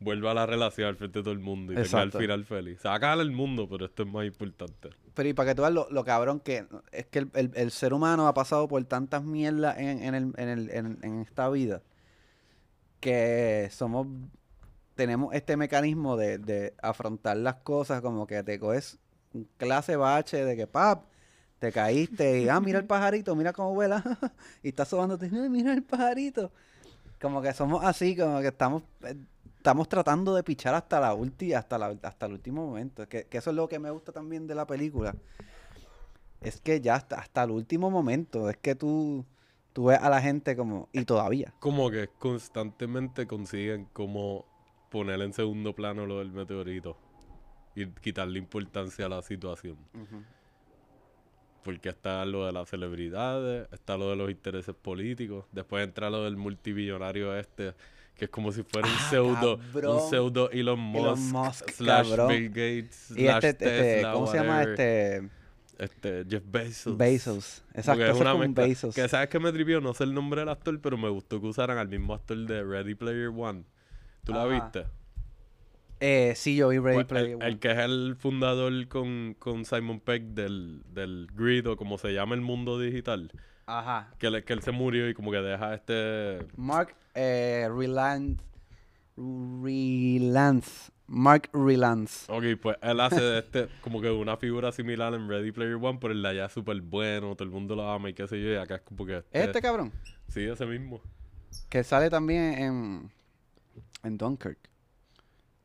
vuelva a la relación al frente de todo el mundo y tenga Exacto. el final feliz. Se va a acabar el mundo, pero esto es más importante. Pero y para que tú veas lo, lo cabrón que es que el, el- el ser humano ha pasado por tantas mierdas en, en, el- en, el- en- en esta vida que somos tenemos este mecanismo de, de afrontar las cosas como que te coges un clase bache de que pap te caíste y ah mira el pajarito mira cómo vuela <laughs> y estás sobándote "Ah, mira el pajarito como que somos así como que estamos eh, estamos tratando de pichar hasta la última hasta la, hasta el último momento. Que, que eso es lo que me gusta también de la película. Es que ya hasta, hasta el último momento es que tú tú ves a la gente como y todavía. Como que constantemente consiguen como poner en segundo plano lo del meteorito y quitarle importancia a la situación. Porque está lo de las celebridades, está lo de los intereses políticos, después entra lo del multibillonario este, que es como si fuera un Ah, pseudo, cabrón. un pseudo Elon Musk, Elon Musk, slash cabrón. Bill Gates, y slash este, este Tesla, cómo se llama este este Jeff Bezos. Bezos exacto es una mezcla. Bezos Que sabes que me tripió, no sé el nombre del actor, pero me gustó que usaran al mismo actor de Ready Player One. ¿Tú la viste? eh, sí yo vi Ready Pues, Player el, One. el que es el fundador con, con Simon Peck del, del Grid o como se llama el mundo digital. Ajá. Que, le- que él se murió y como que deja este... Mark eh, Rylance Mark Rylance Ok, pues él hace de este como que una figura similar en Ready Player One, pero el de allá es súper bueno, todo el mundo lo ama y qué sé yo, y acá es como que... ¿Es este cabrón Sí, ese mismo. que sale también en en Dunkirk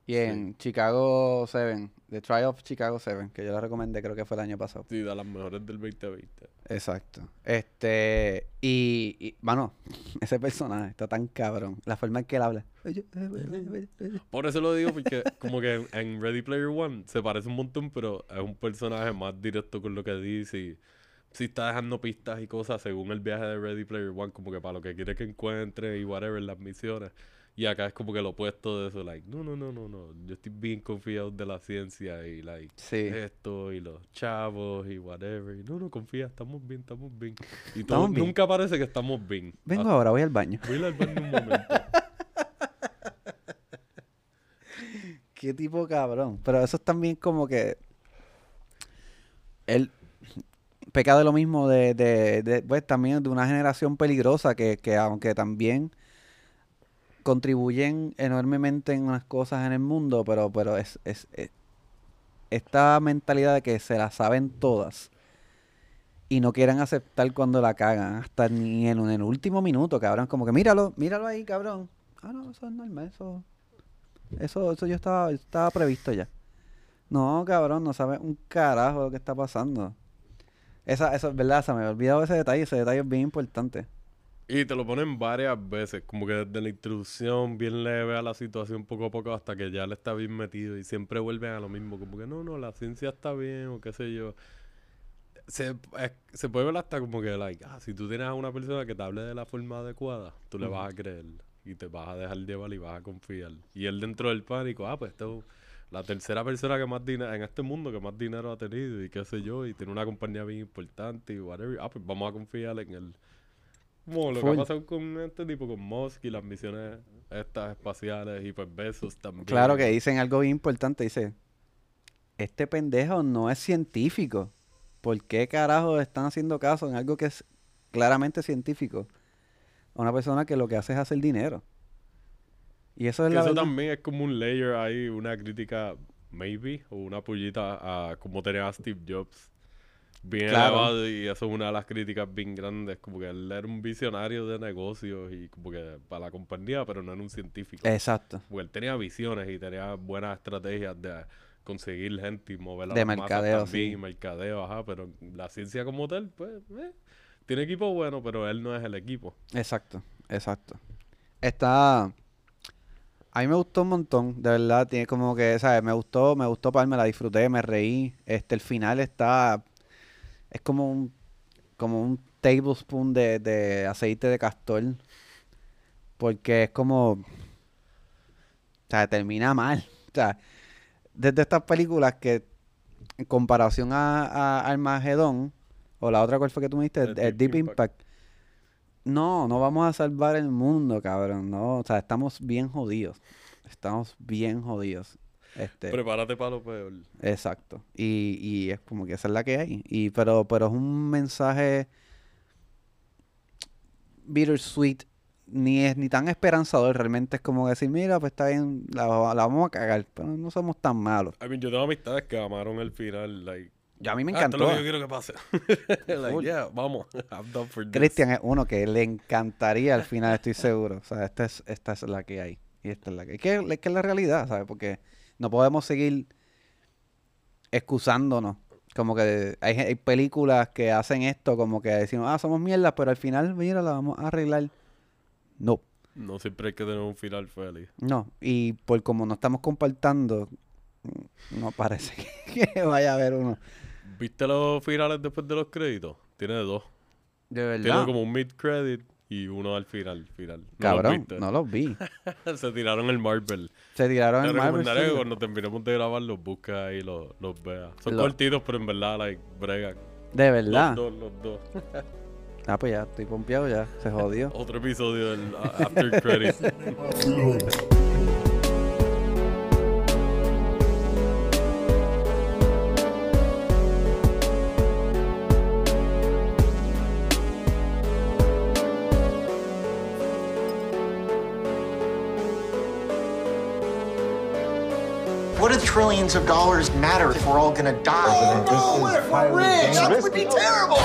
y en Chicago 7 The Trial of Chicago 7 que yo la recomendé creo que fue el año pasado Sí, de las mejores del 2020. Exacto. Este, y, y, mano, <laughs> ese personaje está tan cabrón. La forma en que él habla. Por eso lo digo, porque como que en, Ready Player One se parece un montón, pero es un personaje más directo con lo que dice y sí está dejando pistas y cosas según el viaje de Ready Player One, como que para lo que quiere que encuentre y whatever, las misiones. Y acá es como que lo opuesto de eso, like, no, no, no, no, no, yo estoy bien confiado de la ciencia y like, Sí. esto y los chavos y whatever. Y no, no, confía, estamos bien, estamos bien. Y todo, bien. nunca parece que estamos bien. Vengo Ah, ahora, voy al baño. Voy al baño un momento. <laughs> Qué tipo cabrón. Pero eso es también como que. Él, peca de lo mismo de, de, de, pues también de una generación peligrosa que, que aunque también contribuyen enormemente en unas cosas en el mundo, pero, pero es, es, es- esta mentalidad de que se la saben todas y no quieren aceptar cuando la cagan, hasta ni en, en el último minuto, cabrón, como que míralo, míralo ahí, cabrón. Ah, no, eso es normal, eso, eso, eso yo estaba, estaba previsto ya. No, cabrón, no sabes un carajo lo que está pasando. Esa, eso es verdad, se me había olvidado ese detalle, ese detalle es bien importante. Y te lo ponen varias veces, como que desde la introducción, bien leve a la situación poco a poco, hasta que ya le está bien metido y siempre vuelven a lo mismo, como que no, no, la ciencia está bien o qué sé yo. Se, se puede ver hasta como que, like, ah, si tú tienes a una persona que te hable de la forma adecuada, tú le vas a creer y te vas a dejar llevar y vas a confiar. Y él dentro del pánico, ah, pues esto la tercera persona que más dinero, en este mundo que más dinero ha tenido y qué sé yo, y tiene una compañía bien importante y whatever, ah, pues vamos a confiar en él. Como lo que ha pasado con este tipo, con Musk y las misiones estas espaciales y pues Besos también. Claro que dicen algo bien importante, dice, este pendejo no es científico. ¿Por qué carajo están haciendo caso en algo que es claramente científico? A una persona que lo que hace es hacer dinero. Y eso es Que la eso verdad. también es como un layer ahí, una crítica, maybe, o una pullita a como tenía a Steve Jobs. Bien Claro. elevado y eso es una de las críticas bien grandes, como que él era un visionario de negocios y como que para la compañía, pero no era un científico. Exacto. Porque él tenía visiones y tenía buenas estrategias de conseguir gente y mover a De mercadeo, también, sí. y mercadeo, ajá, pero la ciencia como tal, pues, eh, tiene equipo bueno, pero él no es el equipo. Exacto, exacto. Está. A mí me gustó un montón, de verdad. Tiene como que, ¿sabes? Me gustó, me gustó para me la disfruté, me reí. Este, el final está. Es como un. Como un tablespoon de, de aceite de castor. Porque es como. O sea, termina mal. O sea, desde estas películas que. En comparación a, a Armagedón. O la otra, ¿cuál fue que tú me diste? El El, Deep Deep Impact. Impact. No, no vamos a salvar el mundo, cabrón. No, o sea, estamos bien jodidos. Estamos bien jodidos. Este, Prepárate para lo peor. exacto. Y, y es como que esa es la que hay. Y, pero, pero es un mensaje bittersweet. Ni es ni tan esperanzador. Realmente es como decir, mira, pues está bien, la, la vamos a cagar. Pero no somos tan malos. I mean, yo tengo amistades que amaron el final, like, Yo a mí me "Ah, esto es encantó. lo que yo quiero que pase. <laughs> like, yeah, vamos, <laughs> I'm done for this. Cristian es uno que le encantaría al final, estoy seguro. O sea, esta es, esta es la que hay. Y esta es la que hay. Que, es que es la realidad, ¿sabes? Porque no podemos seguir excusándonos. Como que hay, hay películas que hacen esto, como que decimos, ah, somos mierdas, pero al final, mira, la vamos a arreglar. No, No siempre hay que tener un final feliz. no. Y por como no estamos compartiendo, no parece <laughs> que vaya a haber uno. ¿Viste los finales después de los créditos? Tiene dos. De Tiene verdad. como un mid-credit y uno al final. final. ¿No los Cabrón, viste? no los vi. <laughs> Se tiraron el Marvel. Se tiraron Te el Marvel recomendaré que Studios. cuando terminemos de grabar los busques ahí y los, los veas. Son Lo- cortitos, pero en verdad, like, bregan. De verdad. Los dos, los dos. Ah, pues ya, estoy pompeado ya. Se jodió. <laughs> Otro episodio del After Credit. <laughs> trillions of dollars matter if we're all gonna die? Oh, what if we're rich? That would be terrible.